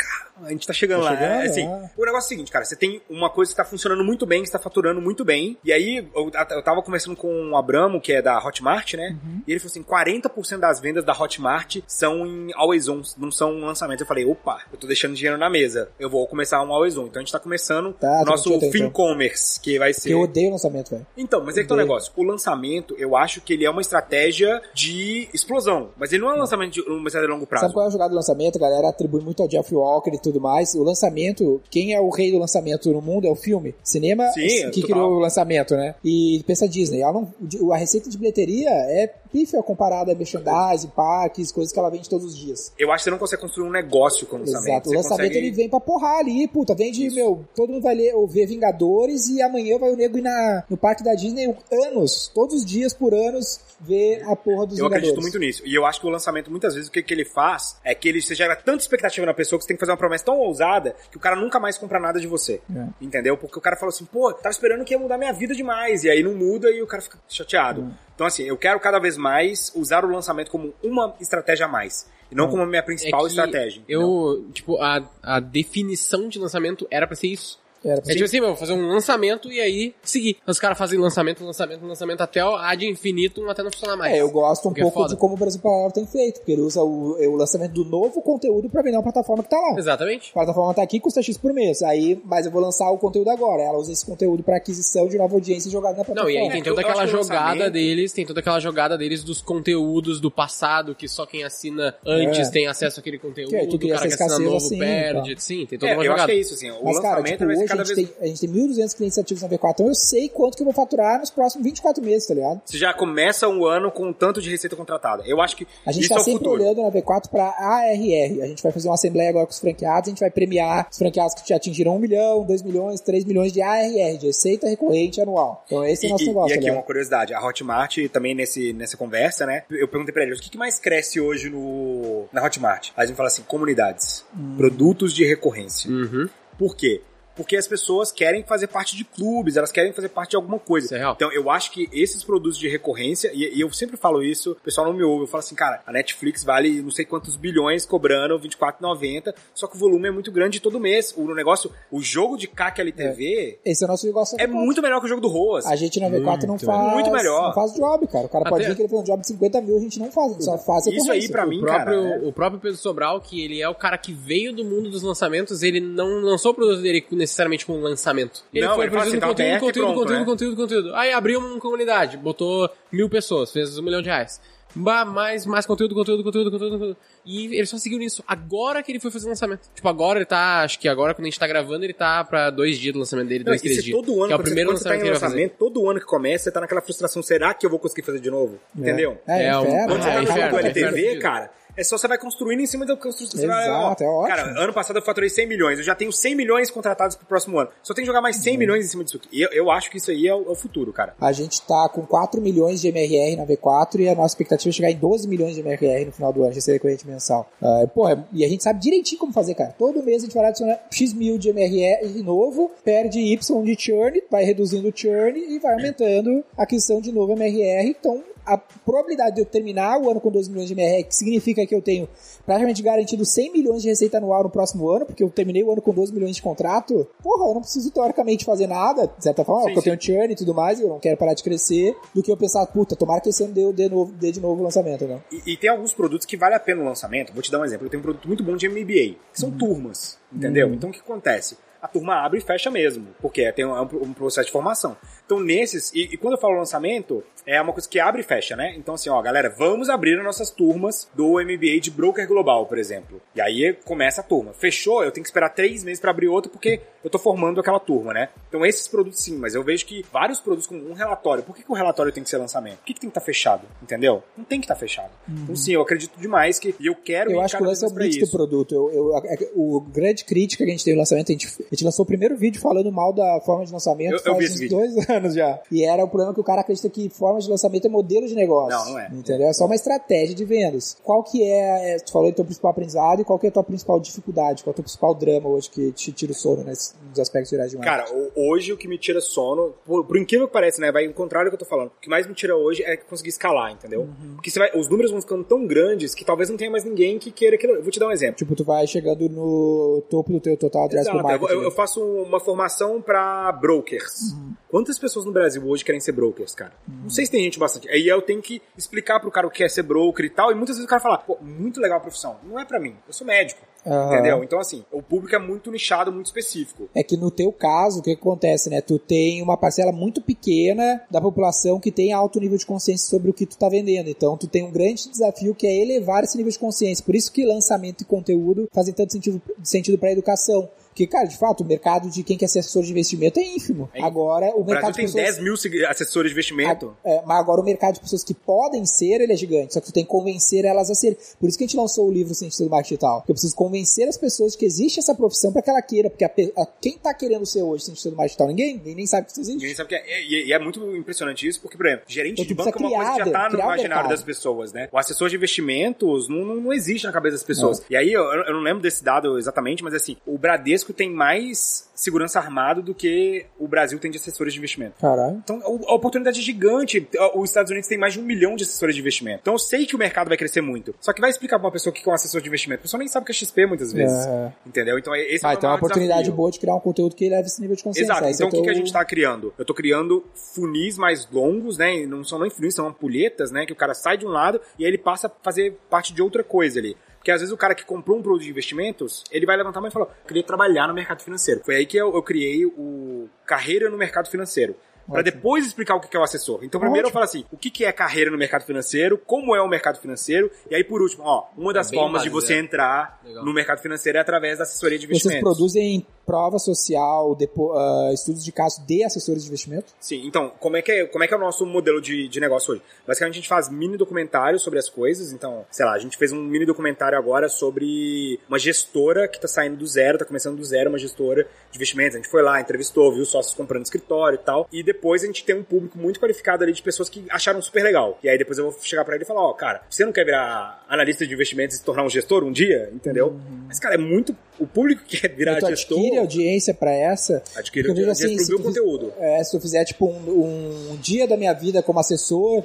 A gente tá chegando Tá lá. chegando, é, assim, ah. O negócio é o seguinte, cara. Você tem uma coisa que tá funcionando muito bem, que está faturando muito bem. E aí, eu, eu tava conversando com o Abramo, que é da Hotmart, né? Uhum. E ele falou assim: 40% das vendas da Hotmart são em Always On, não são lançamentos. Eu falei, opa, eu tô deixando dinheiro na mesa. Eu vou começar um Always On. Então a gente tá começando Tá, o nosso tranquilo, então. FinCommerce, que vai ser. Porque eu odeio lançamento, velho. Então, mas é que tá o negócio. O lançamento, eu acho que ele é uma estratégia de explosão. Mas ele não é um lançamento de uma estratégia de longo prazo. Sabe qual é a jogada do lançamento? A galera atribui muito ao Jeff Walker e tudo mais. O lançamento, quem é o rei do lançamento no mundo é o filme. Cinema Sim, que total. criou o lançamento, né? E pensa a Disney. Ela não, a receita de bilheteria é pífia comparada a merchandising, parques, coisas que ela vende todos os dias. Eu acho que você não consegue construir um negócio com o lançamento. Exato. O lançamento consegue- ele vem pra porrar ali, puta, vende, Isso. meu, todo mundo vai ler, ver Vingadores e amanhã vai o nego ir na, no parque da Disney anos, todos os dias por anos, ver a porra dos Eu Vingadores. acredito muito nisso. E eu acho que o lançamento, muitas vezes, o que, que ele faz é que ele você gera tanta expectativa na pessoa que você tem que fazer uma promessa tão ousada que o cara nunca mais compra nada de você. É. Entendeu? Porque o cara falou assim, pô, tava esperando que ia mudar minha vida demais. E aí não muda e o cara fica chateado. Então, assim, eu quero cada vez mais usar o lançamento como uma estratégia a mais. E não como a minha principal É estratégia. Eu, tipo, a, a definição de lançamento era pra ser isso. Era É tipo assim, meu, vou fazer um lançamento e aí seguir. Os caras fazem lançamento, lançamento, lançamento até o ad infinitum até não funcionar mais. É, eu gosto um é pouco foda. de como o Brasil Paralelo tem feito, porque ele usa o, o lançamento do novo conteúdo pra vender uma plataforma que tá lá. Exatamente. A plataforma tá aqui, custa X por mês. Aí, mas eu vou lançar o conteúdo agora. Ela usa esse conteúdo pra aquisição de nova audiência e jogada na plataforma. Não, e aí tem eu- toda eu aquela acho jogada deles, tem toda aquela jogada deles dos conteúdos do passado, que só quem assina antes É. tem acesso àquele conteúdo, Que aí tu o cara que assina novo assim, perde. tá. Sim, tem toda É, uma eu acho jogada. que é isso, assim. O Mas, cara, lançamento tipo, a cada gente, vez... tem, a gente tem 1.200 clientes ativos na V4, então eu sei quanto que eu vou faturar nos próximos 24 meses, tá ligado? Você já começa um ano com um tanto de receita contratada. Eu acho que A gente isso tá é sempre futuro. olhando na V4 pra ARR. A gente vai fazer uma assembleia agora com os franqueados, a gente vai premiar os franqueados que já atingiram 1 milhão, 2 milhões, 3 milhões de ARR, de receita recorrente anual. Então esse é o nosso e, negócio, e tá aqui ligado? uma curiosidade, a Hotmart também nesse, nessa conversa, né? Eu perguntei pra eles, o que, que mais cresce hoje no, na Hotmart? Aí eles me falam assim, comunidades, Hum. produtos de recorrência. Uhum. Por quê? Porque as pessoas querem fazer parte de clubes, elas querem fazer parte de alguma coisa. Isso é real. Então eu acho que esses produtos de recorrência, e, e eu sempre falo isso, o pessoal não me ouve, eu falo assim, cara, a Netflix vale não sei quantos bilhões cobrando R$24,90, só que o volume é muito grande todo mês. O negócio, o jogo de CAC LTV Esse é o nosso negócio. é, muito melhor que o jogo do ROAS. A gente na V4 não faz. Muito melhor. Não faz job, cara. O cara pode Até- vir querer fazer um job de 50 mil, a gente não faz. Só faz Isso aí pra mim, o próprio, cara, né? o próprio Pedro Sobral, que ele é o cara que veio do mundo dos lançamentos, ele não lançou o produto dele necessariamente com lançamento. Ele Não, foi ele fala assim, produzindo tá conteúdo, conteúdo, pronto, conteúdo, né? conteúdo, conteúdo. Aí abriu uma comunidade, botou mil pessoas, fez um milhão de reais. Bah, mais, mais conteúdo, conteúdo, conteúdo, conteúdo, conteúdo. E ele só seguiu nisso. Agora que ele foi fazer o lançamento. Tipo, agora ele tá, acho que agora quando a gente tá gravando, ele tá pra dois dias do lançamento dele, Não, dois, três dias. todo ano, que é o primeiro você, quando você tá lançamento em que ele vai fazer. lançamento, todo ano que começa, você tá naquela frustração, será que eu vou conseguir fazer de novo? Entendeu? É, É, um- inferno, Quando você Ah, tá no inferno, jogo do inferno. LTV, cara, é só você vai construindo em cima da construção. Você vai, ó, Exato, é ótimo. Cara, ano passado eu faturei 100 milhões, eu já tenho 100 milhões contratados pro próximo ano. Só tem que jogar mais Uhum. 100 milhões em cima disso aqui. E eu, eu acho que isso aí é o, é o futuro, cara. A gente tá com 4 milhões de MRR na V4 e a nossa expectativa é chegar em 12 milhões de MRR no final do ano, recorrente mensal. Ah, é- e a gente sabe direitinho como fazer, cara. Todo mês a gente vai lá adicionar X mil de MRR novo, perde Y de churn, vai reduzindo o churn e vai aumentando a aquisição de novo MRR. Então, a probabilidade de eu terminar o ano com 12 milhões de MRR, que significa que eu tenho praticamente garantido 100 milhões de receita anual no próximo ano, porque eu terminei o ano com 12 milhões de contrato, porra, eu não preciso teoricamente fazer nada, de certa forma, Sim, porque eu tenho churn e tudo mais, eu não quero parar de crescer, do que eu pensar, puta, tomara que esse ano dê, dê, novo, dê de novo o lançamento, né? E, e tem alguns produtos que vale a pena o lançamento. Vou te dar um exemplo. Eu tenho um produto muito bom de MBA, que são turmas, entendeu? Então o que acontece? A turma abre e fecha mesmo, porque tem um, é um, um processo de formação. Então nesses, e, e quando eu falo lançamento, é uma coisa que abre e fecha, né? Então assim, ó, galera, vamos abrir as nossas turmas do MBA de Broker Global, por exemplo. E aí começa a turma. Fechou, eu tenho que esperar três meses para abrir outro, porque eu tô formando aquela turma, né? Então esses produtos sim, mas eu vejo que vários produtos com um relatório, por que, que o relatório tem que ser lançamento? Por que, que tem que estar fechado? Entendeu? Não tem que estar fechado. Então sim, eu acredito demais que e eu quero Eu acho que o lance é o mix do produto. Eu, eu, a- a- o grande crítica que a gente teve no lançamento, a gente, a gente lançou o primeiro vídeo falando mal da forma de lançamento Eu- eu vi esse uns vídeo. dois anos já. E era o problema que o cara acredita que forma de lançamento é modelo de negócio. Não, não é. Entendeu? É só uma estratégia de vendas. Qual que é, é tu falou do teu principal aprendizado e qual que é a tua principal dificuldade? Qual é o teu principal drama hoje que te tira o sono nesse, nos aspectos gerais de marketing? Cara, hoje o que me tira sono, por, por incrível que pareça, né? Vai ao contrário do que eu tô falando. O que mais me tira hoje é conseguir escalar, entendeu? Uhum. Porque você vai, os números vão ficando tão grandes que talvez não tenha mais ninguém que queira aquilo. Eu vou te dar um exemplo. Tipo, tu vai chegando no topo do teu total addressable Exato, eu, market. eu- eu faço uma formação pra brokers. Uhum. Quantas pessoas no Brasil hoje querem ser brokers, cara? Não sei se tem gente bastante. Aí eu tenho que explicar pro cara o que é ser broker e tal. E muitas vezes o cara fala, pô, muito legal a profissão. Não é pra mim. Eu sou médico. Aham. Entendeu? Então, assim, o público é muito nichado, muito específico. É que no teu caso, o que acontece, né? Tu tem uma parcela muito pequena da população que tem alto nível de consciência sobre o que tu tá vendendo. Então, tu tem um grande desafio que é elevar esse nível de consciência. Por isso que lançamento e conteúdo fazem tanto sentido, sentido para educação. Porque, cara, de fato, o mercado de quem quer ser assessor de investimento é ínfimo. É Agora, o O mercado Brasil tem pessoas... 10 mil assessores de investimento. É, mas agora o mercado de pessoas que podem ser, ele é gigante. Só que tu tem que convencer elas a ser. Por isso que a gente lançou o livro Cientista do Marketing Digital. Porque eu preciso convencer as pessoas de que existe essa profissão para que ela queira. Porque a a- quem tá querendo ser hoje cientista do marketing digital? Ninguém. Ninguém nem sabe que isso existe. Ninguém sabe que é. E, e é muito impressionante isso, porque, por exemplo, gerente Então, de banco é uma coisa que já tá no imaginário das pessoas, né? O assessor de investimentos não, não, não existe na cabeça das pessoas. E aí, eu, eu não lembro desse dado exatamente, mas assim, o Bradesco tem mais segurança armado do que o Brasil tem de assessores de investimento. Caralho. Então, a oportunidade é gigante. Os Estados Unidos tem mais de um milhão de assessores de investimento. Então, eu sei que o mercado vai crescer muito. Só que vai explicar pra uma pessoa o que é um assessor de investimento. A pessoa nem sabe o que é XP muitas vezes. É. Entendeu? Então, esse Ah, é então é uma oportunidade desafio. boa de criar um conteúdo que leve esse nível de consciência. Exato. Então, é o que, que a gente tá criando? Eu tô criando funis mais longos, né? Não são nem funis, são ampulhetas, né? Que o cara sai de um lado e aí ele passa a fazer parte de outra coisa ali. Porque às vezes o cara que comprou um produto de investimentos, ele vai levantar a mão e falar, eu queria trabalhar no mercado financeiro. Foi aí que eu, eu criei o Carreira no Mercado Financeiro. Pra Ótimo. depois explicar o que é o assessor. Então, primeiro eu Ótimo. falo assim: o que é carreira no mercado financeiro, como é o mercado financeiro, e aí, por último, ó, uma das bem formas de base, você né? entrar Legal. no mercado financeiro é através da assessoria de Vocês investimentos. produzem prova social, depo- ah, estudos de caso de assessores de investimento? Sim, então, como é que é, como é, que é o nosso modelo de, de negócio hoje? Basicamente, a gente faz mini documentários sobre as coisas. Então, sei lá, a gente fez um mini documentário agora sobre uma gestora que tá saindo do zero, tá começando do zero, uma gestora de investimentos. A gente foi lá, entrevistou, viu sócios comprando escritório e tal. E depois a gente tem um público muito qualificado ali de pessoas que acharam super legal. E aí depois eu vou chegar pra ele e falar, ó, cara, você não quer virar analista de investimentos e se tornar um gestor um dia? Entendeu? Mas, cara, é muito. O público que quer virar tu gestor adquire audiência pra essa. adquire assim, audiência se pro meu conteúdo. É, se eu fizer, tipo, um, um dia da minha vida como assessor,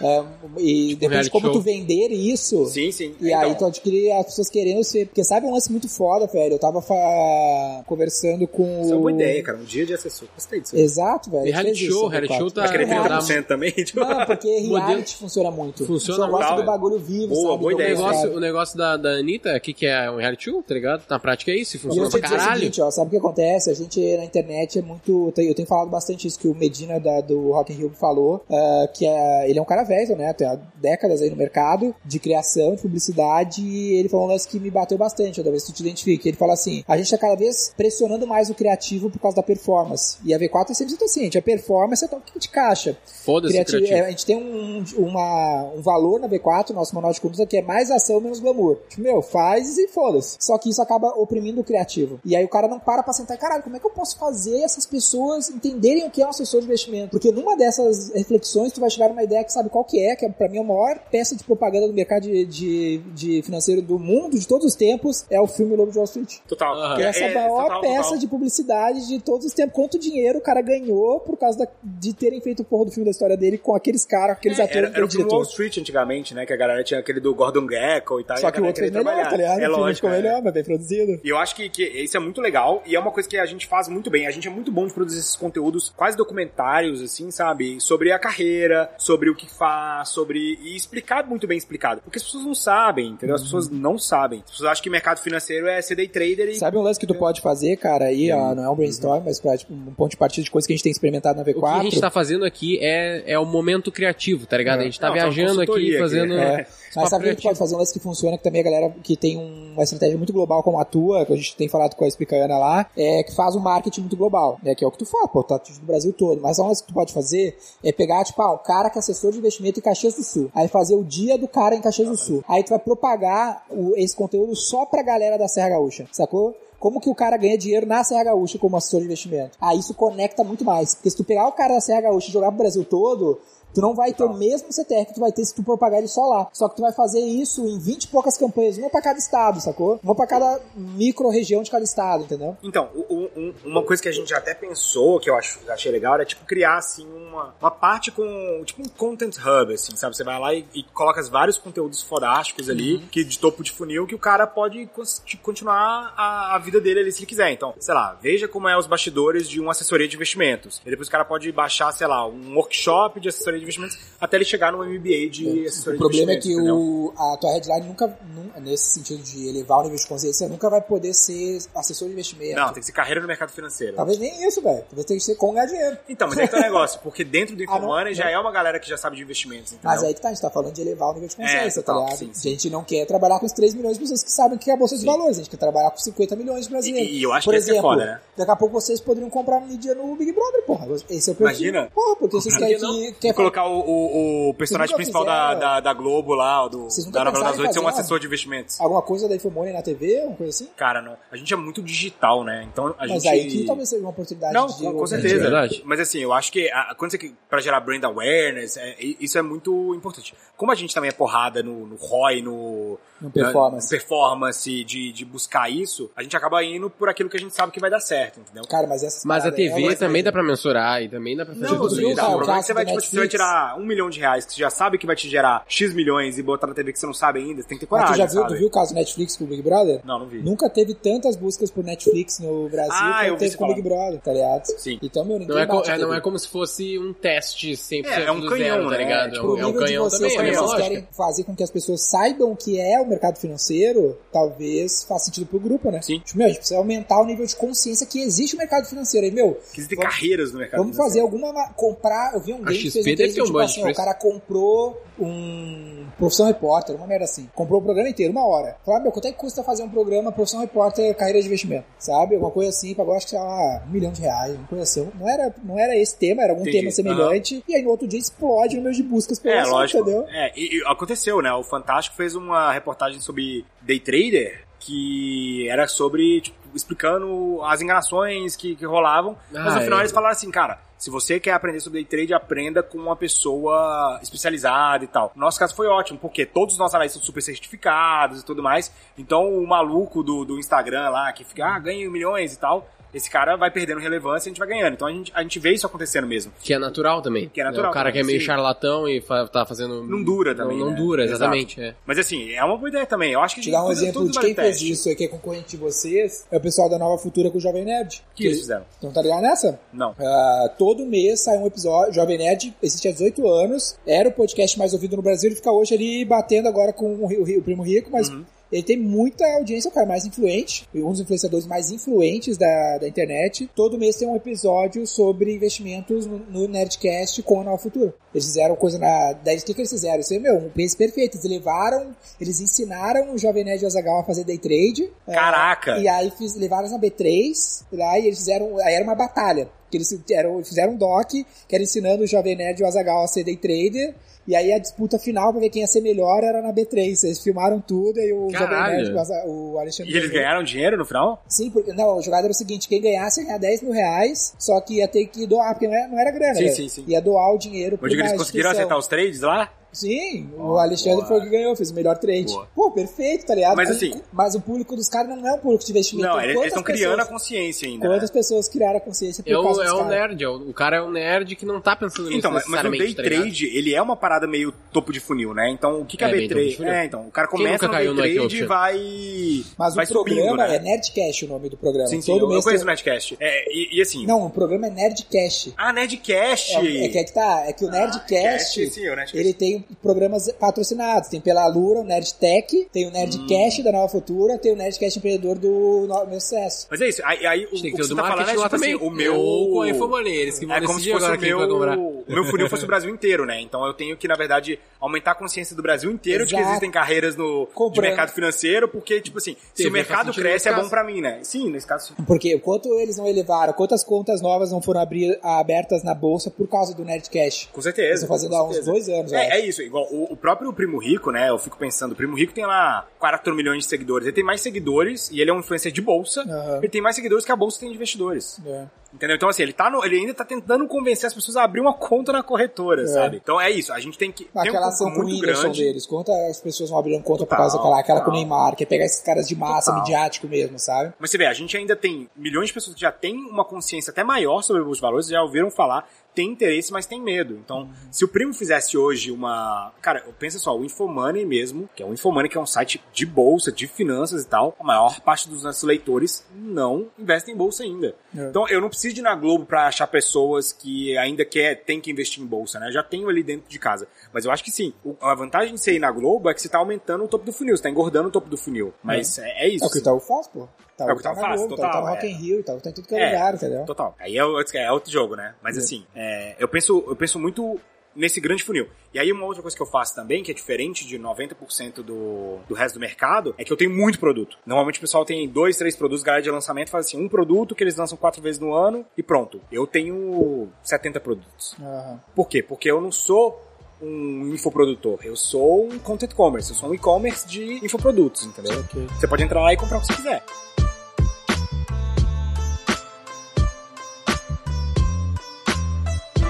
é, e depende de como show. tu vender isso. Sim, sim. E Então, aí tu adquire as pessoas querendo ser. Porque sabe um lance muito foda, velho? Eu tava fa- conversando com. Isso é uma boa o- ideia, cara. Um dia de assessor. Gostei disso. Exato, velho. E reality Fez isso, show, no reality V4. show tá- Vai querer Reality- 30% também? Tipo, Não, porque Modelo- reality funciona muito. Funciona Eu gosto muito, do é. bagulho vivo, Boa, sabe? boa do O ideia. mercado. negócio, o negócio da, da Anitta, o que, que é um reality show, tá ligado? Na prática é isso, funciona pra o caralho. seguinte, ó, sabe o que acontece? A gente na internet é muito. Eu tenho falado bastante isso que o Medina da- do Rock in Rio falou, ah, que é, ele é um cara velho, né? Tem há décadas aí no mercado de criação, de publicidade, e ele falou um lance que me bateu bastante, talvez tu te identifique. Ele fala assim: a gente tá cada vez pressionando mais o criativo por causa da performance. E a V4 é sempre assim, a performance é toque de caixa. Foda-se Criativo- criativo. é, a gente tem um, uma- um valor na V4, nosso manual de conduta, que é mais ação, menos glamour. Tipo, meu, faz e foda-se. Só que isso acaba oprimindo o criativo. E aí o cara não para pra sentar caralho, como é que eu posso fazer essas pessoas entenderem o que é um assessor de investimento? Porque numa dessas reflexões, tu vai chegar numa ideia que sabe qual que é, que é, pra mim a maior peça de propaganda do mercado de, de, de financeiro do mundo, de todos os tempos, é o filme Lobo de Wall Street. Total. Aham. Que é essa É, maior total, peça total. de publicidade de todos os tempos. Quanto dinheiro o cara ganhou por causa da- de terem feito o porra do filme da história dele com aqueles caras, aqueles É, atores, era, era o filme. Wall Street antigamente, né? Que a galera tinha aquele do Gordon Gekko e tal. e Só a que o outro queria melhor, tá ligado? É lógico. ficou é. melhor, mas bem produzido. E eu acho que, que isso é muito legal e é uma coisa que a gente faz muito bem. A gente é muito bom de produzir esses conteúdos quase documentários, assim, sabe? Sobre a carreira, sobre o que faz, sobre. E explicar muito bem explicado. Porque as pessoas não sabem, entendeu? As pessoas não sabem. As pessoas acham que mercado financeiro é ser day trader e. Sabe um lance que tu pode fazer, cara, aí, ó, não é um brainstorm, mas pra, tipo, um ponto de partida de coisas que a gente tem experimentado na V4. O que a gente tá fazendo aqui é, é o momento criativo, tá ligado? A gente tá Não, tá viajando aqui, consultoria aqui, fazendo. É. Mas sabe que a gente pode fazer um lance que funciona, que também a galera que tem um- uma estratégia muito global como a tua, que a gente tem falado com a Explicana lá, é que faz um marketing muito global, né? Que é o que tu faz, pô, tá no Brasil todo. Mas um lance que tu pode fazer é pegar, tipo, ah, o cara que é assessor de investimento em Caxias do Sul. Aí fazer o dia do cara em Caxias do Sul. Aí tu vai propagar o- esse conteúdo só pra galera da Serra Gaúcha, sacou? Como que o cara ganha dinheiro na Serra Gaúcha como assessor de investimento? Aí isso conecta muito mais. Porque se tu pegar o cara da Serra Gaúcha e jogar pro Brasil todo, Tu não vai ter o mesmo CTR que tu vai ter se tu propagar ele só lá. Só que tu vai fazer isso em 20 e poucas campanhas, uma pra cada estado, sacou? Uma pra cada micro-região de cada estado, entendeu? Então, um- uma coisa que a gente até pensou, que eu acho, achei legal, era tipo criar assim uma, uma parte com tipo um content hub, assim, sabe? Você vai lá e, e coloca vários conteúdos fodásticos ali, que de topo de funil, que o cara pode tipo, continuar a, a vida dele ali se ele quiser. Então, sei lá, veja como é os bastidores de uma assessoria de investimentos. E depois o cara pode baixar, sei lá, um workshop de assessoria de investimentos até ele chegar no MBA de assessoria O problema é de que o, a tua headline nunca, nun- nesse sentido de elevar o nível de consciência, nunca vai poder ser assessor de investimento. Não, tem que ser carreira no mercado financeiro. Talvez nem isso, velho. Talvez tenha que ser com ganhar dinheiro. Então, mas aí que tá o negócio, porque dentro do Ah, não? Infomoney já Não. é uma galera que já sabe de investimentos, entendeu? Mas aí que tá, a gente tá falando de elevar o nível de consciência, É, tá ligado? sim, A sim. gente não quer trabalhar com os 3 milhões de pessoas que sabem o que é a Bolsa de Valores, a gente quer trabalhar com 50 milhões de brasileiros. E- e eu acho Por que é exemplo, foda, né? daqui a pouco vocês poderiam comprar mídia no Big Brother, porra. Esse é o perfil. Imagina. Porra, porque vocês querem que... quer colocar o, o, o personagem principal da, fizeram? da, da Globo lá, do, da novela das oito, ser um assessor de investimentos. alguma coisa da Infomoney na TV, alguma coisa assim? Cara, não. A gente é muito digital, né? Então a Mas gente. aí que talvez seja uma oportunidade Não, de... com, com certeza. verdade. Mas assim, eu acho que a, quando você para gerar brand awareness, é, isso é muito importante. Como a gente também é porrada no, no ROI, no, No performance. na- performance de, de buscar isso, a gente acaba indo por aquilo que a gente sabe que vai dar certo, entendeu? Cara, mas essas Mas a é TV uma também dá pra mensurar e também dá pra fazer Não, tudo tu sim, isso. dá. cara, O o problema é que caso você vai, tipo, você vai Netflix? tirar um milhão de reais, que você já sabe que vai te gerar X milhões e botar na TV que você não sabe ainda, você tem que ter Mas coragem, tu já viu, sabe? tu viu o caso Netflix com o Big Brother? Não, não vi. Nunca teve tantas buscas por Netflix no Brasil Ah, eu quanto vi teve com o Big Brother, tá ligado? Sim. Então, meu, ninguém Não é, co- é, não é como se fosse um teste 100% É, é um do canhão, zero, tá né? ligado? Tipo, Pro é um canhão vocês, também, é vocês querem fazer com que as pessoas saibam o que é o mercado financeiro, talvez faça sentido pro grupo, né? Sim. Tipo, meu, a gente precisa aumentar o nível de consciência que existe o mercado financeiro. Aí, meu, Que existem vamos- carreiras no mercado. Vamos fazer alguma. ma- Comprar. Eu vi um game que fez um um tipo budget assim: ó, o cara comprou um. Profissão Repórter, uma merda assim. Comprou o programa inteiro, uma hora. Falei, ah, meu, quanto é que custa fazer um programa Profissão Repórter Carreira de Investimento? Sabe? Alguma coisa assim, pagou acho que sei lá, um milhão de reais, uma coisa assim. Não era, não era esse tema, era algum Entendi. tema semelhante. E aí no outro dia explode o número de buscas pelo É, assunto, lógico. entendeu? É, e, e aconteceu, né? O Fantástico fez uma reportagem sobre day trader que era sobre, tipo, explicando as enganações que, que rolavam. mas Ah, no final é. eles falaram assim, cara, Se você quer aprender sobre day trade, aprenda com uma pessoa especializada e tal. No nosso caso foi ótimo, porque todos os nossos analistas são super certificados e tudo mais. Então o maluco do, do Instagram lá, que fica, ah, ganho milhões e tal, esse cara vai perdendo relevância e a gente vai ganhando. Então a gente, a gente vê isso acontecendo mesmo. Que é natural também. Que é natural O cara também, que é meio sim. charlatão e fa- tá fazendo. Não dura também, Não, não né? dura, exatamente. É. Mas assim, é uma boa ideia também. Eu acho que Te dar um tudo- exemplo tudo de quem fez isso aí, que é concorrente de vocês, é o pessoal da Nova Futura com o Jovem Nerd. O que eles fizeram? Então tá ligado nessa? Não. Ah, todo mês sai um episódio. Jovem Nerd existe há 18 anos. Era o podcast mais ouvido no Brasil. Ele fica hoje ali batendo agora com o, Ri- o Primo Rico, mas Uhum. ele tem muita audiência, é o cara mais influente. Um dos influenciadores mais influentes da, da internet. Todo mês tem um episódio sobre investimentos no, no Nerdcast com a Nova Futura. Eles fizeram coisa na. Daí, o que, que eles fizeram? Isso é, meu, um mês perfeito. Eles levaram, eles ensinaram o Jovem Nerd e o Azagal a fazer day trade. É, Caraca! e aí fiz, levaram na B3, lá, e eles fizeram. Aí era uma batalha. Que eles fizeram, um doc, que era ensinando o Jovem Nerd e o Azagal a ser day trader. E aí a disputa final pra ver quem ia ser melhor era na B3. Eles filmaram tudo e o Caralho. Jovem Nerd, o, Alexandre. E eles ganhou. ganharam dinheiro no final? Sim, porque, não, o jogada era o seguinte: quem ganhasse ia ganhar 10 mil reais, só que ia ter que doar, porque não era, não era grana. Sim, né? sim, sim. Ia doar o dinheiro pra uma eles conseguiram acertar os trades lá? Sim, o Alexandre boa. foi o que ganhou, fez o melhor trade. Boa. Pô, perfeito, tá ligado? Mas O- assim- Mas o público dos caras não é um público de investimento. Não, Então, eles estão criando a consciência ainda. Quantas né? pessoas criaram a consciência por É o, causa é dos o nerd, é o, o cara é um nerd que não tá pensando nisso Então, mas, mas o day tá trade, ele é uma parada meio topo de funil, né? Então, o que, que é, É, bem day topo de trade? funil. É, então, o cara começa no day trade e vai, Mas vai o programa subindo, né? é Nerdcast o nome do programa. Sim, sim, Todo eu, eu conheço o. Nerdcast. É, e, e assim... Não, o programa é Nerdcast. Ah, Nerdcast! É, é que é tá, é que o Nerdcast, Nerdcast, sim, o Nerdcast. ele tem programas patrocinados. Tem pela Alura, o Nerdtech, tem o Nerdcast Hum. da Nova Futura, tem o Nerdcast Empreendedor do No- Meu Sucesso. Mas é isso, aí, aí o, Tem que o que o você tá falando é marketing lá tipo assim, também. o meu... Ou com a Infomoney, eles que vão É como se decidir fosse agora o quem meu, vai comprar. O meu funil fosse o Brasil inteiro, né? Então eu tenho que, na verdade, aumentar a consciência do Brasil inteiro de que Exato. existem carreiras no, mercado financeiro, porque, tipo assim, se Sim, o mercado cresce, é bom pra mim, né? Sim, nesse caso, sim. Porque quanto eles não elevaram, quantas contas novas não foram abrir, abertas na bolsa por causa do Nerdcast? Com certeza. Estão fazendo com há uns certeza. dois anos. É, é isso, igual o, o próprio Primo Rico, né? Eu fico pensando, o Primo Rico tem lá 4 milhões de seguidores. Ele tem mais seguidores e ele é um influencer de bolsa. Aham. Ele tem mais seguidores que a bolsa tem de investidores. É. Entendeu? Então, assim, ele, tá no- ele ainda tá tentando convencer as pessoas a abrir uma conta na corretora, É. sabe? Então é isso, a gente tem que. um Aquela ação com o muito Whindersson deles. Quantas pessoas vão abrir conta por Total, causa daquela aquela com o. Neymar, que é pegar esses caras de massa, Total. midiático mesmo, sabe? Mas você vê, a gente ainda tem milhões de pessoas que já têm uma consciência até maior sobre os valores, já ouviram falar, tem interesse, mas tem medo. Então, se o primo fizesse hoje uma. Cara, pensa só, o Infomoney mesmo, que é o Infomoney, que é um site de bolsa, de finanças e tal, a maior parte dos nossos leitores não investem em bolsa ainda. É. Então, eu não preciso ir na Globo pra achar pessoas que ainda quer, tem que investir em bolsa, né? Eu já tenho ali dentro de casa. Mas eu acho que sim. O- a vantagem de você ir na Globo é que você tá aumentando o topo do funil, você tá engordando o topo do funil. Mas é, é isso. É o que o Itaú faz, pô. Itaú É o que o tá Itaú faz, Globo, total, Itaú tá no Rock é. in Rio, Itaú tá em tudo que é, É, lugar, entendeu? Total. Aí é, outro- é outro jogo, né? Mas É. assim, é, eu, penso, eu penso muito nesse grande funil. E aí uma outra coisa que eu faço também, que é diferente de 90% do, do resto do mercado, é que eu tenho muito produto. Normalmente o pessoal tem dois, três produtos, galera de lançamento faz assim, um produto que eles lançam quatro vezes no ano e pronto. Eu tenho 70 produtos. Aham. Por quê? Porque eu não sou um infoprodutor, eu sou um content commerce, eu sou um e-commerce de infoprodutos, entendeu? Ok. Você pode entrar lá e comprar o que você quiser.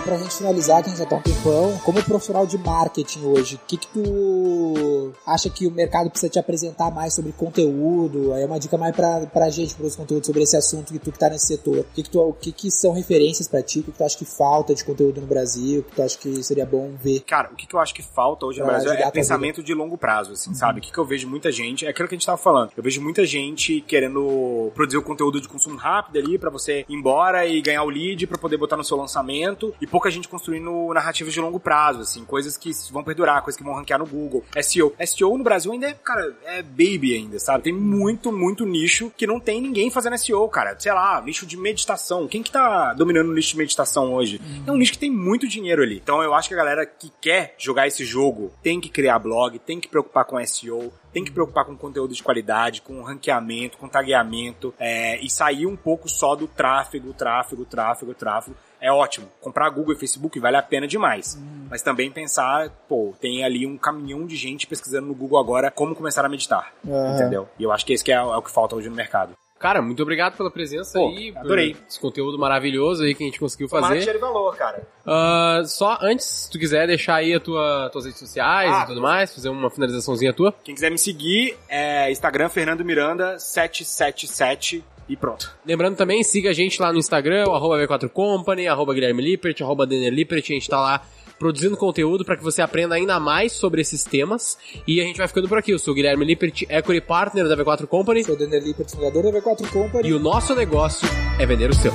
Pra gente finalizar, que a gente já tá um tempão, como profissional de marketing hoje, o que que tu acha que o mercado precisa te apresentar mais sobre conteúdo? Aí é uma dica mais pra, pra gente, pros conteúdos sobre esse assunto que tu que tá nesse setor. O que que, tu, o que que são referências pra ti? O que que tu acha que falta de conteúdo no Brasil? O que tu acha que seria bom ver? Cara, o que, que eu acho que falta hoje no Brasil é pensamento de longo prazo, assim, sabe? O que, que eu vejo muita gente, é aquilo que a gente tava falando. Eu vejo muita gente querendo produzir o conteúdo de consumo rápido ali pra você ir embora e ganhar o lead pra poder botar no seu lançamento e pouca gente construindo narrativas de longo prazo, assim, coisas que vão perdurar, coisas que vão ranquear no Google. SEO. SEO no Brasil ainda é, cara, é baby ainda, sabe? Tem muito, muito nicho que não tem ninguém fazendo SEO, cara. Sei lá, nicho de meditação. Quem que tá dominando o nicho de meditação hoje? É um nicho que tem muito dinheiro ali. Então eu acho que a galera que quer jogar esse jogo tem que criar blog, tem que preocupar com SEO, tem que preocupar com conteúdo de qualidade, com ranqueamento, com tagueamento, é, e sair um pouco só do tráfego, tráfego, tráfego, tráfego. É ótimo. Comprar Google e Facebook vale a pena demais. Mas também pensar, pô, tem ali um caminhão de gente pesquisando no Google agora como começar a meditar. Aham. Entendeu? E eu acho que esse que é, é o que falta hoje no mercado. Cara, muito obrigado pela presença Pô, aí. por adorei. Esse conteúdo maravilhoso aí que a gente conseguiu Tomara que fazer. valor, cara. Ah, só antes, se tu quiser deixar aí a tua, tuas redes sociais Ah, e tudo mais, fazer uma finalizaçãozinha tua. Quem quiser me seguir, é Instagram Fernando Miranda 777 e pronto. Lembrando também, siga a gente lá no Instagram, arroba V4Company, arroba Guilherme Lippert, arroba Denner Lippert, a gente tá lá produzindo conteúdo para que você aprenda ainda mais sobre esses temas. E a gente vai ficando por aqui. Eu sou o Guilherme Lippert, Equity Partner da V4 Company. Sou o Daniel Lippert, fundador da V4 Company. E o nosso negócio é vender o seu.